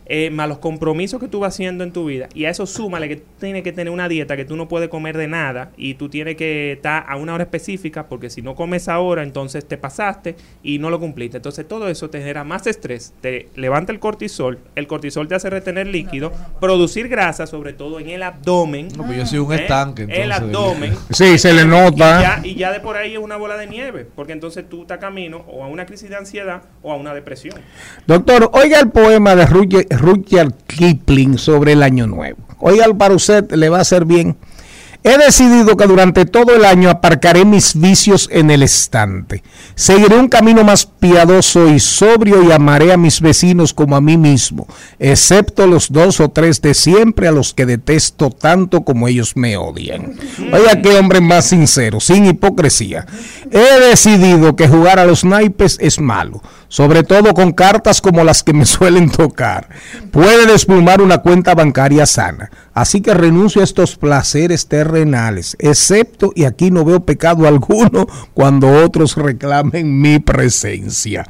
eh, más los compromisos que tú vas haciendo en tu vida, y a eso súmale que tú tienes que tener una dieta que tú no puedes comer de nada y tú tienes que estar a una hora específica porque si no comes ahora entonces te pasaste y no lo cumpliste. Entonces todo eso te genera más estrés, te levanta el cortisol, el cortisol te hace retener líquido, producir grasa, sobre todo en el abdomen. No, pues yo soy un estanque, El entonces, abdomen. Sí, se le Y nota. ya, y ya de por ahí es una bola de nieve, porque entonces tú estás camino o a una crisis de ansiedad o a una depresión. Doctor, oiga el poema de Rudyard, Rudyard Kipling sobre el año nuevo. Oiga, para usted le va a hacer bien. He decidido que durante todo el año aparcaré mis vicios en el estante. Seguiré un camino más piadoso y sobrio y amaré a mis vecinos como a mí mismo, excepto los dos o tres de siempre a los que detesto tanto como ellos me odian. Oiga, qué hombre más sincero, sin hipocresía. He decidido que jugar a los naipes es malo, sobre todo con cartas como las que me suelen tocar. Puede desplumar una cuenta bancaria sana. Así que renuncio a estos placeres terrenales, excepto, y aquí no veo pecado alguno, cuando otros reclamen mi presencia.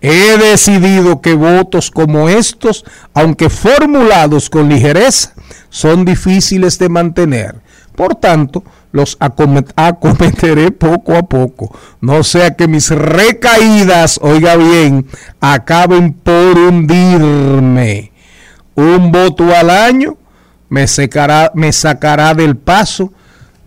He decidido que votos como estos, aunque formulados con ligereza, son difíciles de mantener. Por tanto, los acomet- acometeré poco a poco. No sea que mis recaídas, oiga bien, acaben por hundirme. Un voto al año me, secará, me sacará del paso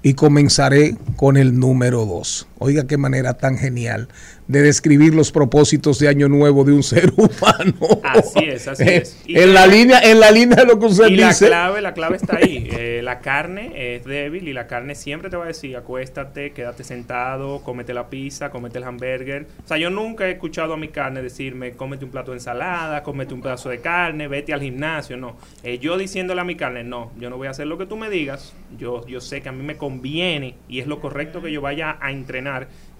y comenzaré con el número dos. Oiga qué manera tan genial de describir los propósitos de año nuevo de un ser humano. Así es, así es. Y en la línea, en la línea de lo que usted y la dice. clave, la clave está ahí. Eh, la carne es débil y la carne siempre te va a decir, acuéstate, quédate sentado, cómete la pizza, cómete el hamburger. O sea, yo nunca he escuchado a mi carne decirme, cómete un plato de ensalada, cómete un pedazo de carne, vete al gimnasio. No. Eh, yo diciéndole a mi carne, no, yo no voy a hacer lo que tú me digas. Yo, yo sé que a mí me conviene y es lo correcto que yo vaya a entrenar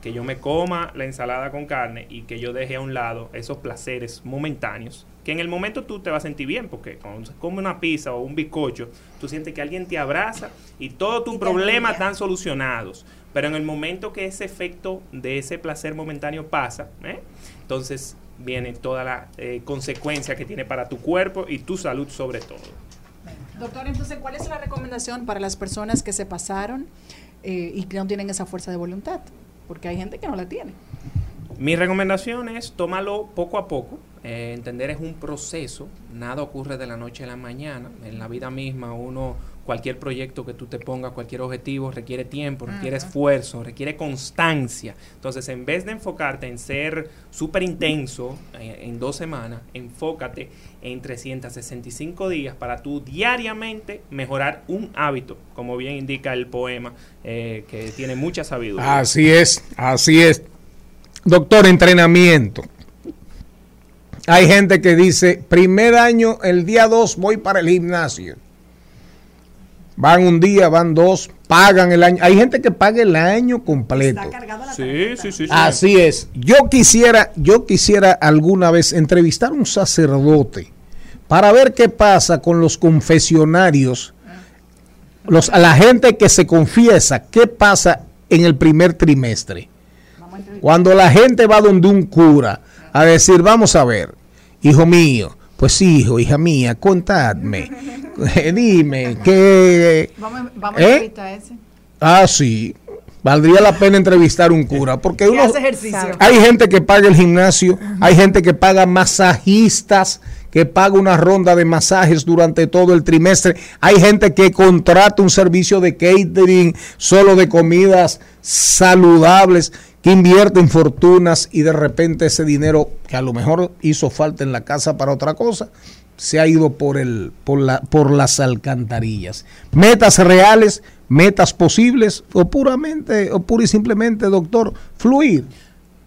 que yo me coma la ensalada con carne y que yo deje a un lado esos placeres momentáneos, que en el momento tú te vas a sentir bien, porque cuando se come una pizza o un bizcocho, tú sientes que alguien te abraza y todos tus problemas están solucionados. Pero en el momento que ese efecto de ese placer momentáneo pasa, ¿eh? entonces viene toda la eh, consecuencia que tiene para tu cuerpo y tu salud sobre todo. Doctor, entonces, ¿cuál es la recomendación para las personas que se pasaron eh, y que no tienen esa fuerza de voluntad? Porque hay gente que no la tiene. Mi recomendación es tómalo poco a poco. Eh, entender es un proceso, nada ocurre de la noche a la mañana. En la vida misma uno, cualquier proyecto que tú te pongas, cualquier objetivo requiere tiempo, requiere esfuerzo, requiere constancia. Entonces, en vez de enfocarte en ser súper intenso eh, en dos semanas, enfócate en 365 días para tú diariamente mejorar un hábito, como bien indica el poema, eh, que tiene mucha sabiduría. Así es, así es. Doctor, entrenamiento. Hay gente que dice, primer año, el día 2 voy para el gimnasio. Van un día, van dos, pagan el año. Hay gente que paga el año completo. Sí, sí, sí. sí. Así es. Yo quisiera, yo quisiera alguna vez entrevistar a un sacerdote para ver qué pasa con los confesionarios, los, a la gente que se confiesa, qué pasa en el primer trimestre. Cuando la gente va donde un cura a decir, vamos a ver, hijo mío, pues hijo, hija mía, contadme, dime, que... Vamos, vamos ¿Eh? a entrevistar a ese. Ah, sí. Valdría la pena entrevistar a un cura, porque Que uno, hay gente que paga el gimnasio, hay gente que paga masajistas, que paga una ronda de masajes durante todo el trimestre, hay gente que contrata un servicio de catering solo de comidas saludables, que invierte en fortunas y de repente ese dinero que a lo mejor hizo falta en la casa para otra cosa, se ha ido por el por la por las alcantarillas. Metas reales, metas posibles o puramente o pura y simplemente, doctor, fluir.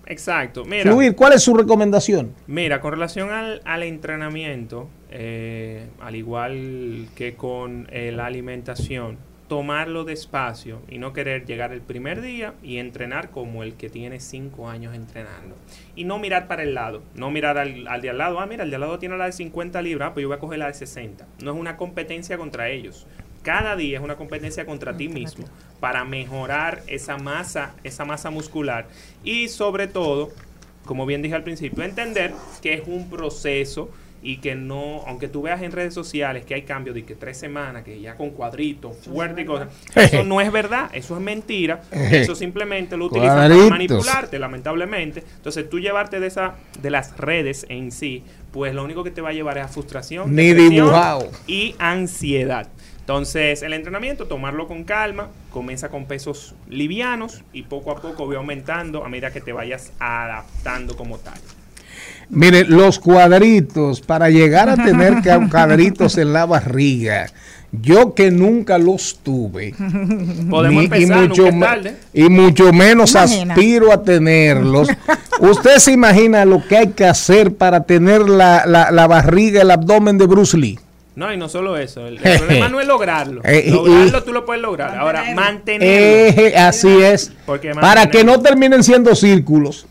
Exacto. Mira, Fluir, ¿cuál es su recomendación? Mira, con relación al, al entrenamiento, eh, al igual que con eh, la alimentación, tomarlo despacio y no querer llegar el primer día y entrenar como el que tiene cinco años entrenando. Y no mirar para el lado, no mirar al, al de al lado, ah, mira, el de al lado tiene la de 50 libras, ah, pues yo voy a coger la de 60. No es una competencia contra ellos. Cada día es una competencia contra ti mismo para mejorar esa masa, esa masa muscular y sobre todo como bien dije al principio, entender que es un proceso y que no, aunque tú veas en redes sociales que hay cambios de que tres semanas, que ya con cuadritos, fuerte y cosas, eso no es verdad, eso es mentira, eso simplemente lo utilizan Cuadritos. para manipularte, lamentablemente. Entonces tú llevarte de esa, de las redes en sí, pues lo único que te va a llevar es a frustración, Ni depresión dibujado. y ansiedad. Entonces, el entrenamiento, tomarlo con calma, comienza con pesos livianos y poco a poco ve aumentando a medida que te vayas adaptando como tal. Mire, los cuadritos, para llegar a tener cuadritos en la barriga, yo que nunca los tuve, Podemos ni- empezar, es me- tarde. y mucho menos Imagina. aspiro a tenerlos. ¿Usted se imagina lo que hay que hacer para tener la, la- la barriga, el abdomen de Bruce Lee? No, y no solo eso. El, el problema no es lograrlo. Eh, y- lograrlo tú lo puedes lograr. Ahora, mantenerlo. Eh, así es. Porque Para que no terminen siendo círculos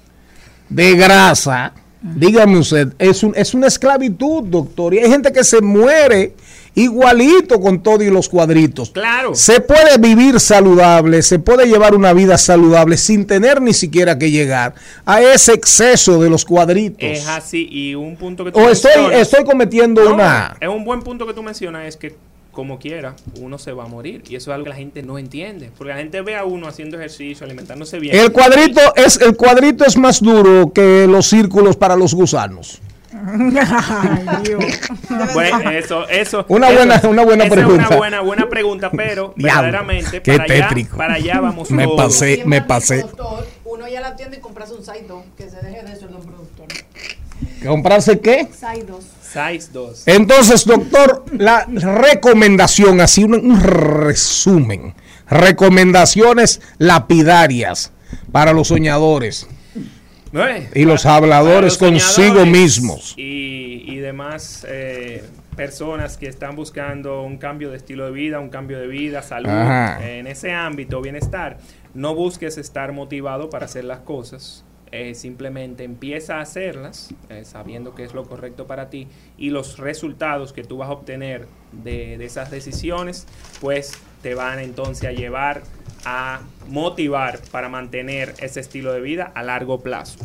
de grasa, dígame usted, es, un, es una esclavitud, doctor. Y hay gente que se muere igualito con todo y los cuadritos. Claro. Se puede vivir saludable, se puede llevar una vida saludable sin tener ni siquiera que llegar a ese exceso de los cuadritos. Es así. Y un punto que tú O estoy, estoy cometiendo No, una... Es un buen punto que tú mencionas, es que como quiera, uno se va a morir. Y eso es algo que la gente no entiende. Porque la gente ve a uno haciendo ejercicio, alimentándose bien. El cuadrito es el cuadrito es más duro que los círculos para los gusanos. Bueno, eso, eso. Una eso- buena- una buena esa pregunta. Es una buena, buena pregunta, pero verdaderamente qué para allá, tétrico. para allá vamos Me todos. pasé, me pasé. Doctor, uno ya la tienda y comprarse un side 2, que se deje de eso el don productor. ¿Comprarse qué? Side 2. Size 2. Entonces, doctor, la recomendación, así un, un resumen. Recomendaciones lapidarias para los soñadores y los habladores los consigo mismos. Y, y demás eh, personas que están buscando un cambio de estilo de vida, un cambio de vida, salud, Ajá. en ese ámbito, bienestar. No busques estar motivado para hacer las cosas. Eh, simplemente empieza a hacerlas eh, sabiendo que es lo correcto para ti y los resultados que tú vas a obtener de, de esas decisiones pues te van entonces a llevar a motivar para mantener ese estilo de vida a largo plazo.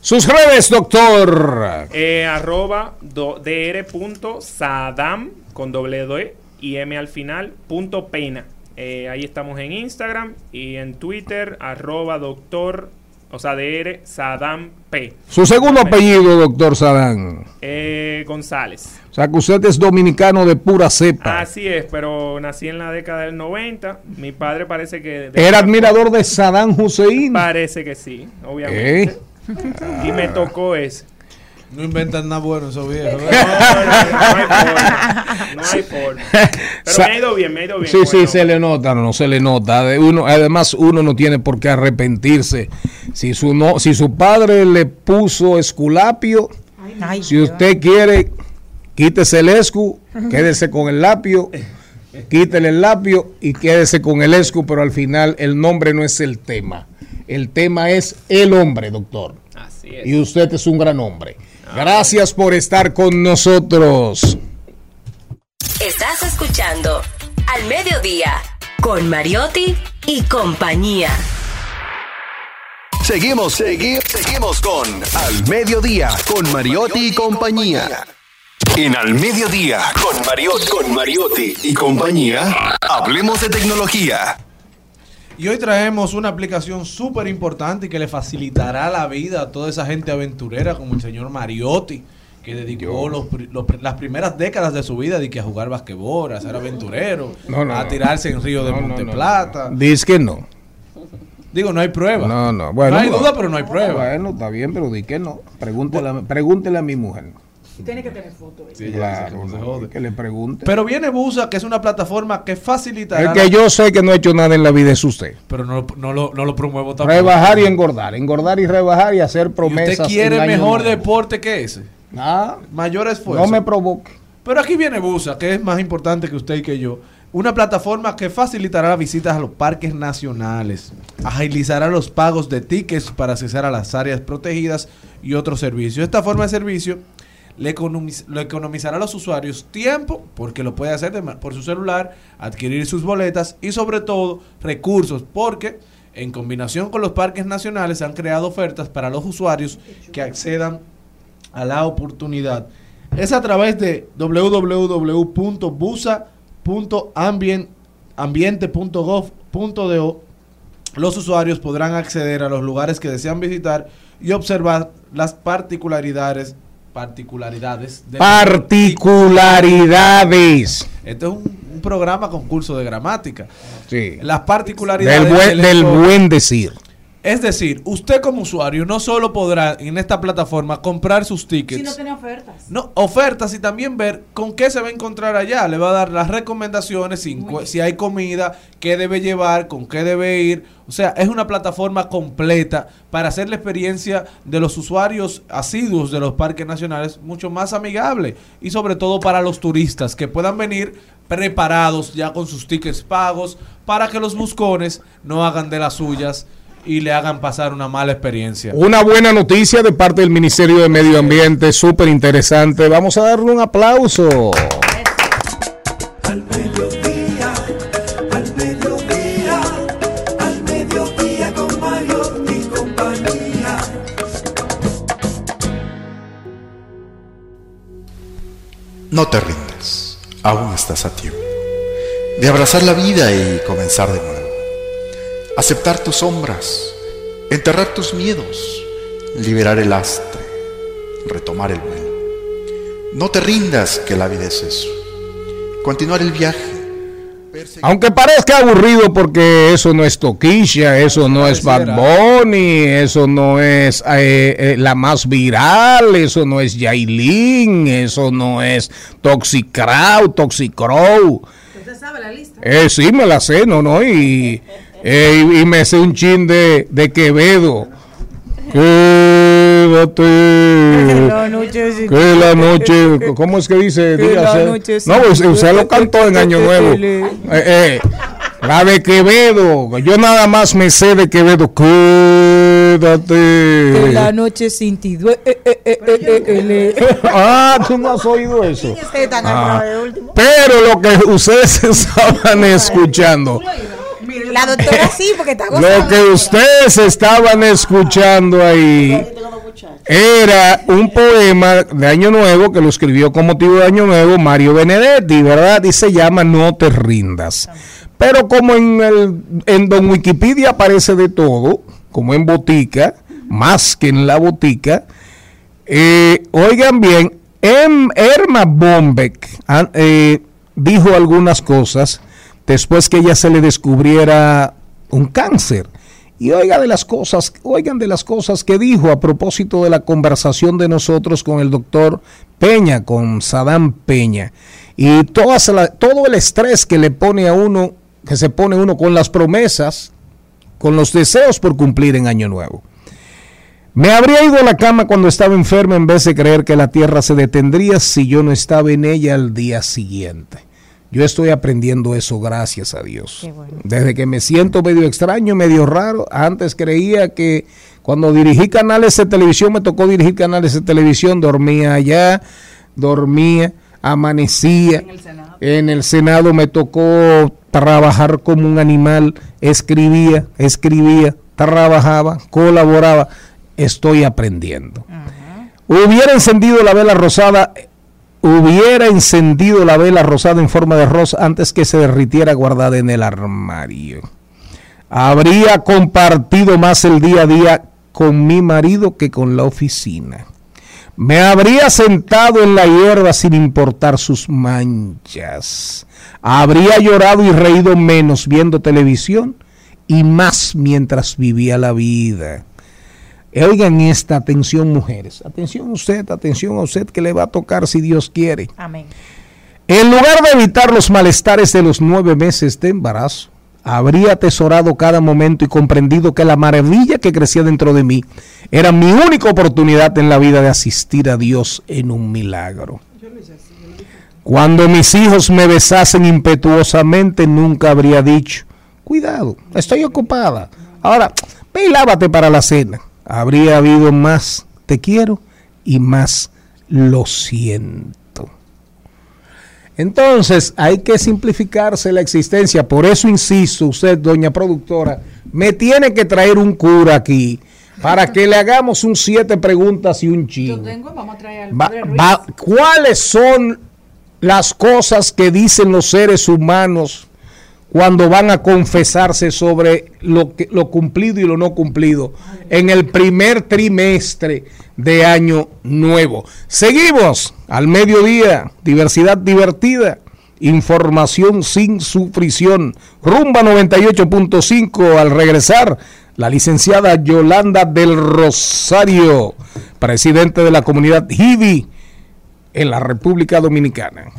Sus redes, doctor. Eh, arroba do- dr.sadam con doble D y M al final punto pena. Eh, ahí estamos en Instagram y en Twitter arroba doctor O sea, DR Sadam P. Su segundo apellido, doctor Sadán. Eh, González. O sea que usted es dominicano de pura cepa. Así es, pero nací en la década del 90. Mi padre parece que... Era admirador de Saddam Hussein. Parece que sí, obviamente. ¿Eh? Y me tocó ese. No inventan nada bueno esos viejos. No hay forma. No hay forma. Pero Sa- me ha ido bien, me ha ido bien. Sí, con sí, se le nota, no, no se le nota. De uno, además, uno no tiene por qué arrepentirse. Si su, no, si su padre le puso esculapio, si usted quiere, quítese el escu, quédese con el lapio, quítele el lapio y quédese con el escu, pero al final el nombre no es el tema. El tema es el hombre, doctor. Así es. Y usted es un gran hombre. Gracias por estar con nosotros. Estás escuchando Al Mediodía con Mariotti y compañía. Seguimos, seguimos, seguimos con Al Mediodía, con Mariotti y compañía. En Al Mediodía, con Mariotti, con Mariotti y compañía, hablemos de tecnología. Y hoy traemos una aplicación súper importante que le facilitará la vida a toda esa gente aventurera como el señor Mariotti, que dedicó los pri- los las primeras décadas de su vida de que a jugar basquetbol, a ser aventurero, No, no, a no. tirarse en Río de No, no, Monte no, Plata. Dice que no. Digo, no hay prueba. No, no. Bueno, no hay duda, pero no hay prueba. Bueno, está bien, pero di que no. Pregúntele, pregúntele a mi mujer. Tiene que tener foto. Sí, ya Claro, no, jode. que le pregunte. Pero viene Busa, que es una plataforma que facilitará. el que yo sé que no ha hecho nada en la vida es usted. Pero no, no, lo, no lo promuevo tampoco. Rebajar y engordar. Engordar y rebajar y hacer ¿Y promesas. ¿Usted quiere mejor nuevo. deporte que ese? Ah, Mayor esfuerzo. no me provoque. Pero aquí viene Busa, que es más importante que usted y que yo. Una plataforma que facilitará las visitas a los parques nacionales, agilizará los pagos de tickets para acceder a las áreas protegidas y otros servicios. Esta forma de servicio le, economiz- le economizará a los usuarios tiempo, porque lo puede hacer por su celular, adquirir sus boletas y sobre todo recursos, porque en combinación con los parques nacionales se han creado ofertas para los usuarios que accedan a la oportunidad. Es a través de www.busa.ambiente.gov.do. Los usuarios podrán acceder a los lugares que desean visitar y observar las particularidades particularidades del- Particularidades. Este es un, un programa con curso de gramática. Sí. Las particularidades Del buen, del buen decir. Es decir, usted como usuario no solo podrá en esta plataforma comprar sus tickets, Si no tiene ofertas. no, ofertas y también ver con qué se va a encontrar allá. Le va a dar las recomendaciones, si, hay comida, qué debe llevar, con qué debe ir. O sea, es una plataforma completa para hacer la experiencia de los usuarios asiduos de los parques nacionales mucho más amigable y sobre todo para los turistas que puedan venir preparados ya con sus tickets pagos para que los buscones no hagan de las suyas y le hagan pasar una mala experiencia. Una buena noticia de parte del Ministerio de Medio Ambiente, súper interesante. Vamos a darle un aplauso. No te rindas, aún estás a tiempo de abrazar la vida y comenzar de nuevo. Aceptar tus sombras, enterrar tus miedos, liberar el lastre, retomar el vuelo. No te rindas, que la vida es eso. Continuar el viaje. Aunque parezca aburrido porque eso no es Toquilla, eso no es Bad Bunny, eso no es eh, eh, la más viral, eso no es Yailin, eso no es Toxicrow, Toxicrow. ¿Usted sabe la lista? Eh, sí, me la sé, no, no, y, eh, y, y me sé un chin de, de Quevedo. Quédate. Que la noche, ¿cómo es que dice? Que la Dígase. noche no, pues, usted lo cantó en Año Nuevo. Eh, eh, la de Quevedo, yo nada más me sé de Quevedo. Quédate. Que la noche sin ti eh, Ah, tú no has oído eso. Ah. Pero lo que ustedes estaban escuchando, La doctora sí, porque está lo gozando. que ustedes estaban escuchando ahí era un poema de Año Nuevo que lo escribió con motivo de Año Nuevo Mario Benedetti, ¿verdad? Y se llama No te rindas. Pero como en, el, en Don Wikipedia aparece de todo, como en botica, más que en la botica. Eh, oigan bien, em, Erma Bombeck ah, eh, dijo algunas cosas después que ella se le descubriera un cáncer. Y oiga de las cosas, oigan de las cosas que dijo a propósito de la conversación de nosotros con el doctor Peña, con Sadam Peña. Y todas la- todo el estrés que le pone a uno, que se pone uno con las promesas, con los deseos por cumplir en Año Nuevo. Me habría ido a la cama cuando estaba enfermo en vez de creer que la tierra se detendría si yo no estaba en ella al día siguiente. Yo estoy aprendiendo eso, gracias a Dios. Desde que me siento medio extraño, medio raro, antes creía que cuando dirigí canales de televisión, me tocó dirigir canales de televisión, dormía allá, dormía, amanecía. En el Senado me tocó trabajar como un animal, escribía, escribía, trabajaba, colaboraba. Estoy aprendiendo. Hubiera encendido la vela rosada, hubiera encendido la vela rosada en forma de rosa antes que se derritiera guardada en el armario. Habría compartido más el día a día con mi marido que con la oficina. Me habría sentado en la hierba sin importar sus manchas. Habría llorado y reído menos viendo televisión y más mientras vivía la vida. Oigan esta atención mujeres. Atención usted, atención a usted que le va a tocar si Dios quiere. Amén. En lugar de evitar los malestares de los nueve meses de embarazo, habría atesorado cada momento y comprendido que la maravilla que crecía dentro de mí era mi única oportunidad en la vida de asistir a Dios en un milagro. Cuando mis hijos me besasen impetuosamente, nunca habría dicho, cuidado, estoy ocupada. Ahora, ve y lávate para la cena. Habría habido más te quiero y más lo siento. Entonces hay que simplificarse la existencia. Por eso insisto, usted, doña productora, me tiene que traer un cura aquí para que le hagamos un siete preguntas y un Yo chingo. tengo, vamos a traer al Va- padre Ruiz. va- ¿Cuáles son las cosas que dicen los seres humanos cuando van a confesarse sobre lo, cumplido y lo no cumplido en el primer trimestre de año nuevo? Seguimos al mediodía, diversidad divertida. Información sin sufrición. Rumba 98.5 al regresar. La licenciada Yolanda del Rosario, presidente de la comunidad HIVI en la República Dominicana.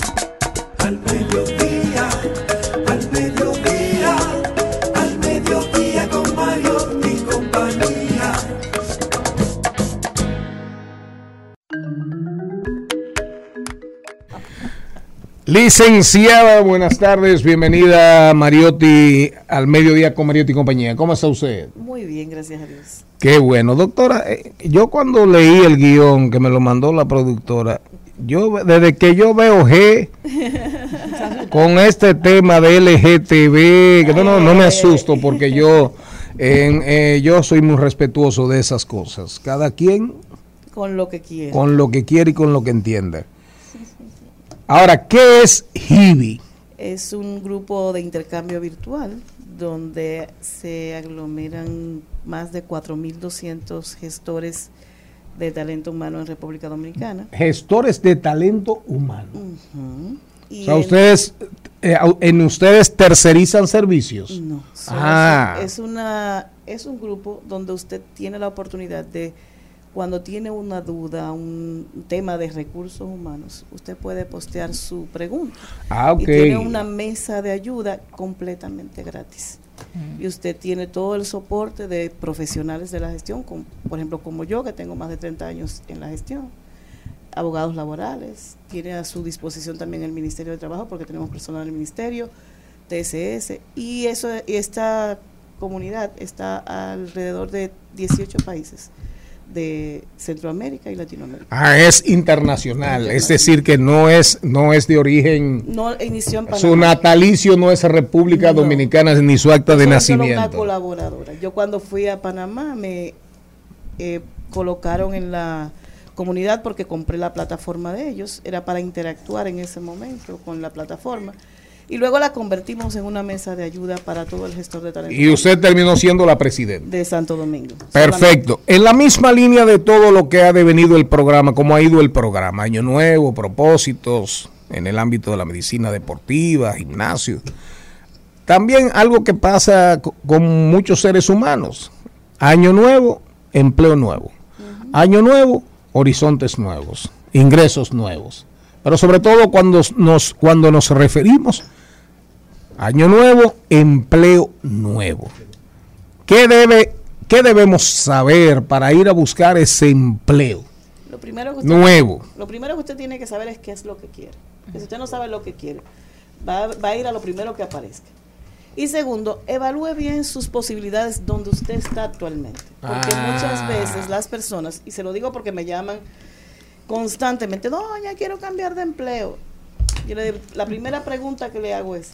Licenciada, buenas tardes, bienvenida Mariotti al mediodía con Mariotti y compañía. ¿Cómo está usted? Muy bien, gracias a Dios. Qué bueno, doctora. eh, yo cuando leí el guion que me lo mandó la productora, yo desde que yo veo G con este tema de LGTB, que no, no, no me asusto porque yo, en, eh, yo soy muy respetuoso de esas cosas. Cada quien Con lo que quiera. con lo que quiere y con lo que entiende. Ahora, ¿qué es HIBI? Es un grupo de intercambio virtual donde se aglomeran más de 4.200 gestores de talento humano en República Dominicana. Gestores de talento humano. Ujú. Y O sea, en- ustedes, eh, en ustedes tercerizan servicios. No, Ah, es una es un grupo donde usted tiene la oportunidad de cuando tiene una duda, un tema de recursos humanos, usted puede postear su pregunta. Ah, ok. Y tiene una mesa de ayuda completamente gratis. Y usted tiene todo el soporte de profesionales de la gestión, como, por ejemplo, como yo, que tengo más de 30 años en la gestión, abogados laborales, tiene a su disposición también el Ministerio de Trabajo, porque tenemos personal del Ministerio, TSS, y eso y esta comunidad está alrededor de 18 países de Centroamérica y Latinoamérica. ah, es internacional, es decir, que no es, no es de origen. No inició en Panamá. Su natalicio no es República Dominicana ni su acta de solo una nacimiento. colaboradora. Yo cuando fui a Panamá me eh, colocaron en la comunidad porque compré la plataforma de ellos. Era para interactuar en ese momento con la plataforma. Y luego la convertimos en una mesa de ayuda para todo el gestor de talento. Y usted terminó siendo la presidenta. De Santo Domingo. Perfecto. En la misma línea de todo lo que ha devenido el programa, cómo ha ido el programa, Año Nuevo, propósitos en el ámbito de la medicina deportiva, gimnasio. También algo que pasa co- con muchos seres humanos. Año nuevo, empleo nuevo. Año nuevo, horizontes nuevos, ingresos nuevos. Pero sobre todo cuando nos, cuando nos referimos año nuevo, empleo nuevo. ¿Qué, debe, ¿Qué debemos saber para ir a buscar ese empleo? Lo primero que usted, Nuevo. Lo primero que usted tiene que saber es qué es lo que quiere. Si usted no sabe lo que quiere, va, va a ir a lo primero que aparezca. Y segundo, evalúe bien sus posibilidades donde usted está actualmente. Porque Ah. muchas veces las personas, y se lo digo porque me llaman constantemente, doña, quiero cambiar de empleo. Yo le la primera pregunta que le hago es,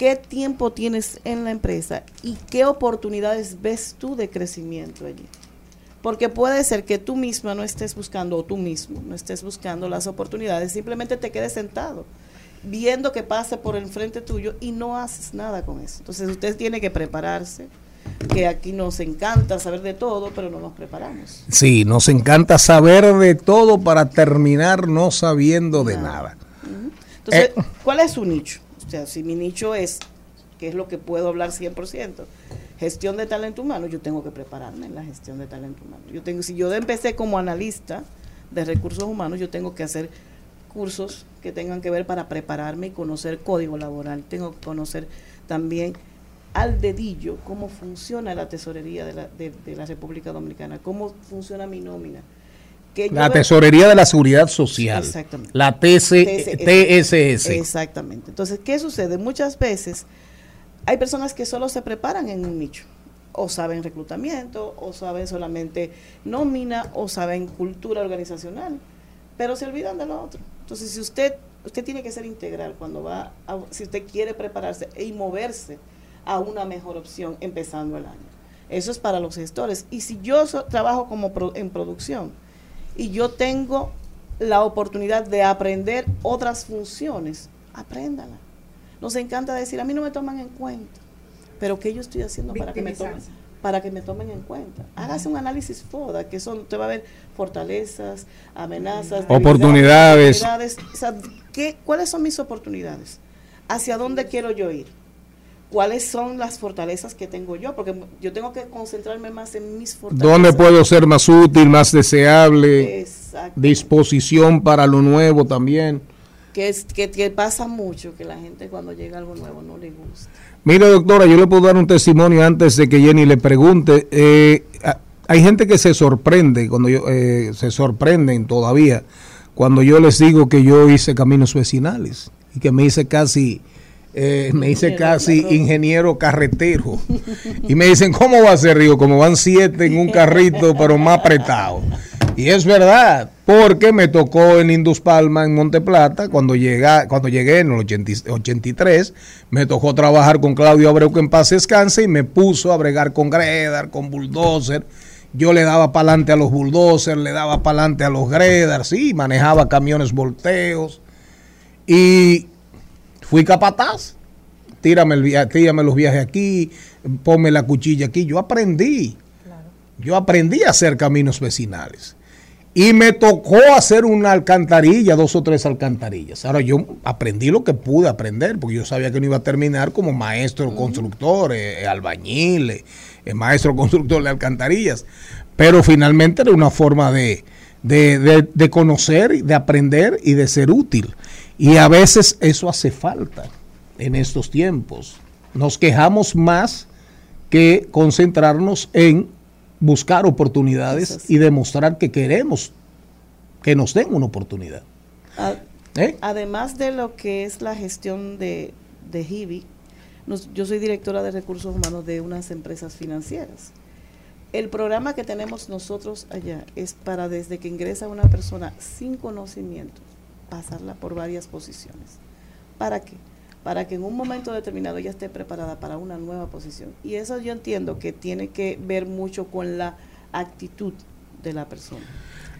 ¿qué tiempo tienes en la empresa y qué oportunidades ves tú de crecimiento allí? Porque puede ser que tú misma no estés buscando, o tú mismo no estés buscando las oportunidades, simplemente te quedes sentado, viendo que pase por el frente tuyo y no haces nada con eso. Entonces usted tiene que prepararse, que aquí nos encanta saber de todo, pero no nos preparamos. Sí, nos encanta saber de todo para terminar no sabiendo de nada. Entonces, Eh. ¿cuál es su nicho? O sea, si mi nicho es, que es lo que puedo hablar 100%, gestión de talento humano, yo tengo que prepararme en la gestión de talento humano. Yo tengo, si yo empecé como analista de recursos humanos, yo tengo que hacer cursos que tengan que ver para prepararme y conocer código laboral. Tengo que conocer también al dedillo cómo funciona la tesorería de la, de, de la República Dominicana, cómo funciona mi nómina. Que La Tesorería de la Seguridad Social. Exactamente. La TSS. Exactamente. Entonces, ¿qué sucede? Muchas veces hay personas que solo se preparan en un nicho. O saben reclutamiento, o saben solamente nómina, o saben cultura organizacional, pero se olvidan de lo otro. Entonces, si usted, usted tiene que ser integral cuando va, a- si usted quiere prepararse y moverse a una mejor opción empezando el año. Eso es para los gestores. Y si yo so- trabajo como pro- en producción y yo tengo la oportunidad de aprender otras funciones, apréndala. Nos encanta decir, a mí no me toman en cuenta, pero ¿qué yo estoy haciendo para que me tomen? Para que me tomen en cuenta. Hágase un análisis FODA, que son, usted va a ver fortalezas, amenazas, Oportunidades. o sea, ¿qué, ¿Cuáles son mis oportunidades? ¿Hacia dónde quiero yo ir? ¿Cuáles son las fortalezas que tengo yo? Porque yo tengo que concentrarme más en mis fortalezas. ¿Dónde puedo ser más útil, más deseable? Exacto. Disposición para lo nuevo también. Que, es, que, que pasa mucho, que la gente cuando llega algo nuevo no le gusta. Mire, doctora, yo le puedo dar un testimonio antes de que Jenny le pregunte. Eh, hay gente que se sorprende, cuando yo, eh, se sorprenden todavía, cuando yo les digo que yo hice caminos vecinales y que me hice casi, eh, me hice casi ingeniero carretero. Y me dicen, ¿cómo va a ser? Digo, como van siete en un carrito, pero más apretado. Y es verdad, porque me tocó en Indus Palma, en Monte Plata, cuando, llega, cuando llegué en el 80 83, me tocó trabajar con Claudio Abreu, que en paz descanse, y me puso a bregar con Gredar, con bulldozer. Yo le daba para adelante a los bulldozers, le daba para adelante a los Gredar, sí, manejaba camiones volteos. Y fui capataz. Tírame, el via- tírame los viajes aquí, ponme la cuchilla aquí. Yo aprendí. Yo aprendí a hacer caminos vecinales. Y me tocó hacer una alcantarilla, dos o tres alcantarillas. Ahora yo aprendí lo que pude aprender, porque yo sabía que no iba a terminar como maestro constructor, eh, eh, albañil, eh, eh, maestro constructor de alcantarillas. Pero finalmente era una forma de, de, de- de conocer, de aprender y de ser útil. Y a veces eso hace falta en estos tiempos. Nos quejamos más que concentrarnos en buscar oportunidades y demostrar que queremos que nos den una oportunidad. A- ¿Eh? Además de lo que es la gestión de, de HIBI, nos- yo soy directora de recursos humanos de unas empresas financieras. El programa que tenemos nosotros allá es para desde que ingresa una persona sin conocimiento, pasarla por varias posiciones. ¿Para qué? Para que en un momento determinado ella esté preparada para una nueva posición. Y eso yo entiendo que tiene que ver mucho con la actitud de la persona.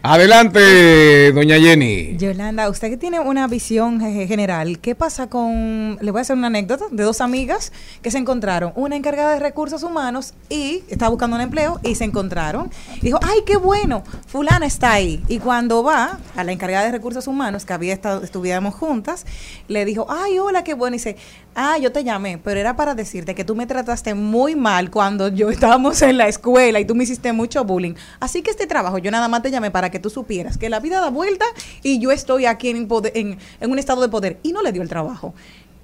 Adelante, doña Jenny. Yolanda, usted que tiene una visión eh, general, ¿qué pasa con, le voy a hacer una anécdota de dos amigas que se encontraron, una encargada de recursos humanos y estaba buscando un empleo y se encontraron. Dijo, ay, qué bueno, fulana está ahí. Y cuando va a la encargada de recursos humanos, que había estado, estuviéramos juntas, le dijo, ay, hola, qué bueno. Y dice, ah, yo te llamé, pero era para decirte que tú me trataste muy mal cuando yo estábamos en la escuela y tú me hiciste mucho bullying. Así que este trabajo, yo nada más te llamé para que tú supieras que la vida da vuelta y yo estoy aquí en, poder- en, en un estado de poder. Y no le dio el trabajo.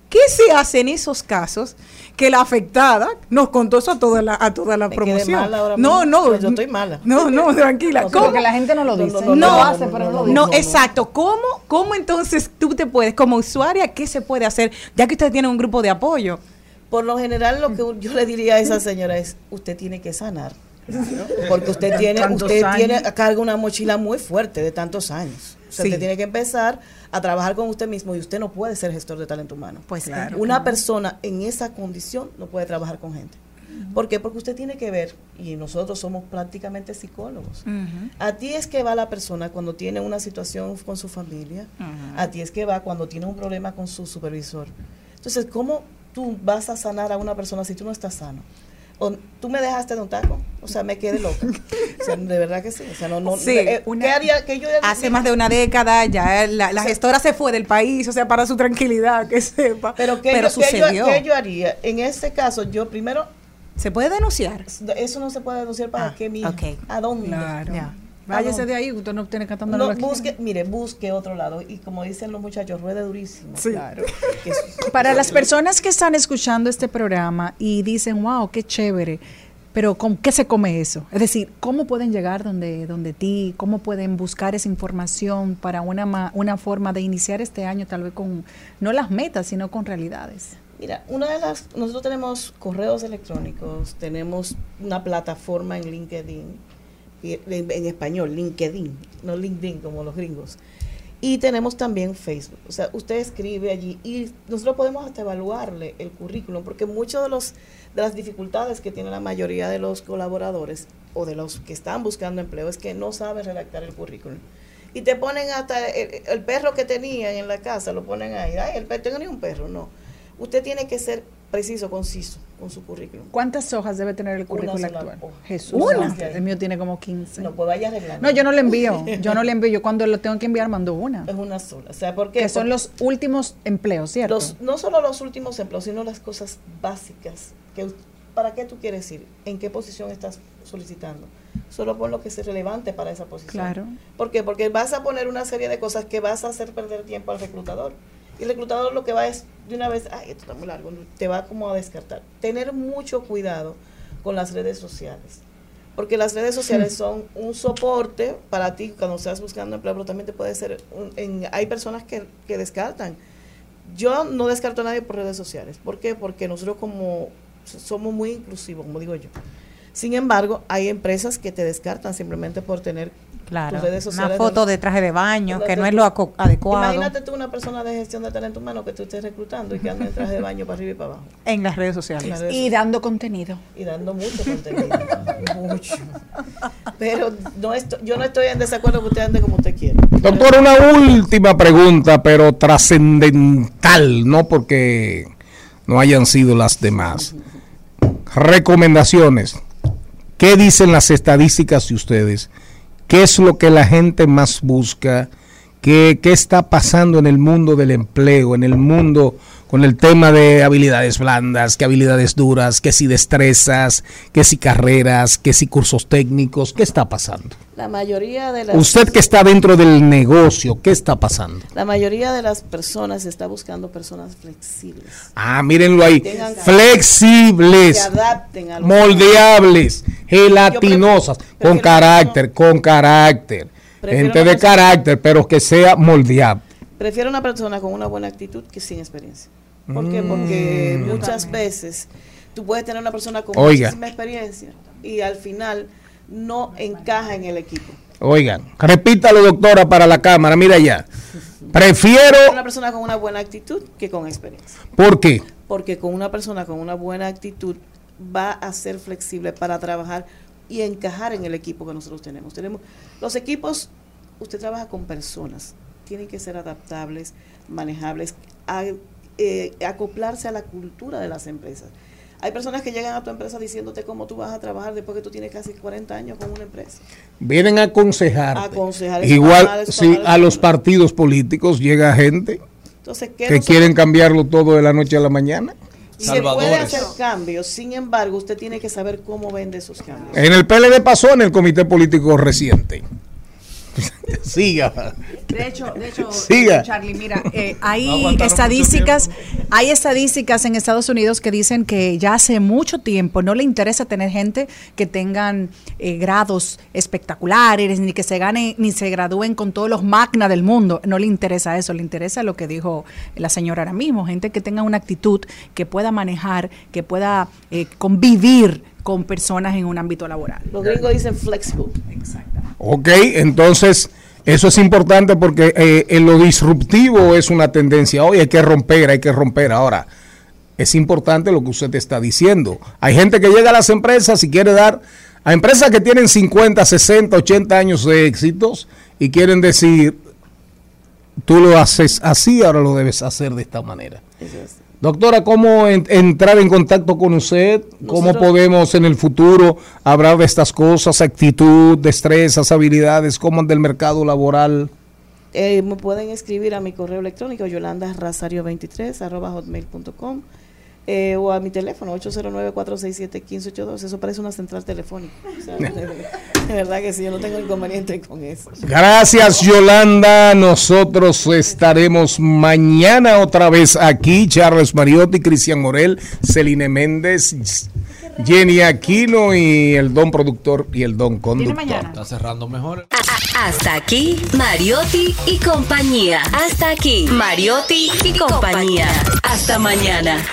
¿Qué se hace en esos casos que la afectada nos contó eso a toda la, a toda la Me promoción? mala ahora no, mismo. no. Pues yo estoy mala. No, no, tranquila. No, ¿Cómo? porque la gente no lo dice. No, No, lo hace, pero no no, exacto. ¿Cómo, ¿Cómo entonces tú te puedes, como usuaria, qué se puede hacer, ya que usted tiene un grupo de apoyo? Por lo general, lo que yo le diría a esa señora es, usted tiene que sanar. Porque usted tiene, usted años. tiene a cargo una mochila muy fuerte de tantos años. O sea, Sí. usted tiene que empezar a trabajar con usted mismo y usted no puede ser gestor de talento humano. Pues claro. Una persona en esa condición no puede trabajar con gente. ¿Por qué? Porque usted tiene que ver, y nosotros somos prácticamente psicólogos. A ti es que va la persona cuando tiene una situación con su familia, a ti es que va cuando tiene un problema con su supervisor. Entonces, ¿cómo tú vas a sanar a una persona si tú no estás sano? O, ¿Tú me dejaste de un taco? O sea, me quedé loca. O sea, de verdad que sí. O sea, no, no, Sí, eh, ¿qué haría que yo Hace más de una década ya la, la gestora se fue del país, o sea, para su tranquilidad, que sepa. Pero, ¿qué, Pero yo, qué yo- sucedió. qué yo haría? En este caso, yo primero... ¿Se puede denunciar? Eso no se puede denunciar para qué, mi ok. ¿A dónde? Claro. ¿A Váyase de ahí, usted no tiene que estar No, busque, mire, busque otro lado. Y como dicen los muchachos, ruede durísimo. Claro. Que es- Para las personas que están escuchando este programa y dicen, wow, qué chévere, pero ¿con qué se come eso? Es decir, ¿cómo pueden llegar donde, donde ti? ¿Cómo pueden buscar esa información para una, ma- una forma de iniciar este año tal vez con, no las metas, sino con realidades? Mira, una de las, nosotros tenemos correos electrónicos, tenemos una plataforma en LinkedIn, en, español, LinkedIn, no LinkedIn como los gringos. Y tenemos también Facebook. O sea, usted escribe allí y nosotros podemos hasta evaluarle el currículum, porque muchas de, los, de las dificultades que tiene la mayoría de los colaboradores o de los que están buscando empleo es que no saben redactar el currículum. Y te ponen hasta el, perro que tenían en la casa, lo ponen ahí. Ay, el perro, tengo un perro, no. Usted tiene que ser preciso, conciso con su currículum. ¿Cuántas hojas debe tener el sola actual? hoja. Jesús. Una. El mío tiene como 15. No, pues vaya arreglando. No, yo no le envío. Yo no le envío. Yo cuando lo tengo que enviar mando una. Es una sola. O sea, ¿por qué? Que son Porque los últimos empleos, ¿cierto? los- no solo los últimos empleos, sino las cosas básicas. Que, ¿Para qué tú quieres ir? ¿En qué posición estás solicitando? Solo pon lo que es relevante para esa posición. Claro. ¿Por qué? Porque vas a poner una serie de cosas que vas a hacer perder tiempo al reclutador. Y el reclutador lo que va es, de una vez, ay, esto está muy largo, te va como a descartar. Tener mucho cuidado con las redes sociales. Porque las redes sociales son un soporte para ti cuando estás buscando empleo, pero también te puede ser, un- en- hay personas que, que descartan. Yo no descarto a nadie por redes sociales. ¿Por qué? Porque nosotros como somos muy inclusivos, como digo yo. Sin embargo, hay empresas que te descartan simplemente por tener Claro, tus redes una sociales. foto de traje de baño, que no es lo adecuado Imagínate tú una persona de gestión de talento humano que tú estés reclutando y que ande en traje de baño para arriba y para abajo. en las redes sociales. las redes Y dando contenido. y dando mucho contenido. mucho. Pero no estoy, yo no estoy en desacuerdo que usted ande como usted quiere. Doctor, una última pregunta, pero trascendental, no porque no hayan sido las demás. Recomendaciones. ¿Qué dicen las estadísticas de ustedes? ¿Qué es lo que la gente más busca? ¿Qué, qué está pasando en el mundo del empleo, en el mundo con el tema de habilidades blandas, que habilidades duras, que si destrezas, que si carreras, que si cursos técnicos? ¿Qué está pasando? La mayoría de las Usted que está dentro del negocio, ¿qué está pasando? la mayoría de las personas está buscando personas flexibles. Ah, mírenlo ahí. Flexibles, Que adapten a moldeables, gelatinosas, con carácter, con carácter. Prefiero Gente de persona- carácter, pero que sea moldeable. Prefiero una persona con una buena actitud que sin experiencia. ¿Por qué? Porque Mm. muchas veces tú puedes tener una persona con Oiga. muchísima experiencia y al final no encaja en el equipo. Oigan, repítalo, doctora, para la cámara. Mira ya. Prefiero. Una persona con una buena actitud que con experiencia. ¿Por qué? Porque con una persona con una buena actitud va a ser flexible para trabajar y encajar en el equipo que nosotros tenemos. Tenemos los equipos usted trabaja con personas, tienen que ser adaptables, manejables, a- eh, acoplarse a la cultura de las empresas. Hay personas que llegan a tu empresa diciéndote cómo tú vas a trabajar después que tú tienes casi 40 años con una empresa. Vienen a aconsejar. Igual, si a los partidos políticos llega gente Entonces, ¿qué que nosotros- quieren cambiarlo todo de la noche a la mañana. Se puede hacer cambios, sin embargo, usted tiene que saber cómo vende esos cambios. En el PLD pasó en el comité político reciente. Siga. De hecho, de hecho Siga. Charlie, mira, eh, hay estadísticas, hay estadísticas en Estados Unidos que dicen que ya hace mucho tiempo no le interesa tener gente que tengan eh, grados espectaculares, ni que se gane, ni se gradúen con todos los magna del mundo. No le interesa eso, le interesa lo que dijo la señora ahora mismo, gente que tenga una actitud, que pueda manejar, que pueda eh, convivir con personas en un ámbito laboral. Los gringos dicen flexible. Ok, entonces eso es importante porque eh, en lo disruptivo es una tendencia. Hoy hay que romper, hay que romper. Ahora, es importante lo que usted está diciendo. Hay gente que llega a las empresas y quiere dar a empresas que tienen 50, 60, 80 años de éxitos y quieren decir, tú lo haces así, ahora lo debes hacer de esta manera. Doctora, ¿cómo en- entrar en contacto con usted? ¿Cómo Nosotros- podemos en el futuro hablar de estas cosas, actitud, destrezas, habilidades, cómo del mercado laboral? Eh, me pueden escribir a mi correo electrónico yolandaраsario23 arroba hotmail.com eh, o a mi teléfono 809-467-1582. Eso parece una central telefónica. O sea, de, de verdad que sí, yo no tengo inconveniente con eso. Gracias Yolanda, nosotros estaremos mañana otra vez aquí, Charles Mariotti, Cristian Morel, Celine Méndez, Jenny Aquino y el don productor y el don conductor. Está cerrando mejor. Hasta aquí, Mariotti y compañía. Hasta aquí, Mariotti y compañía. Hasta mañana.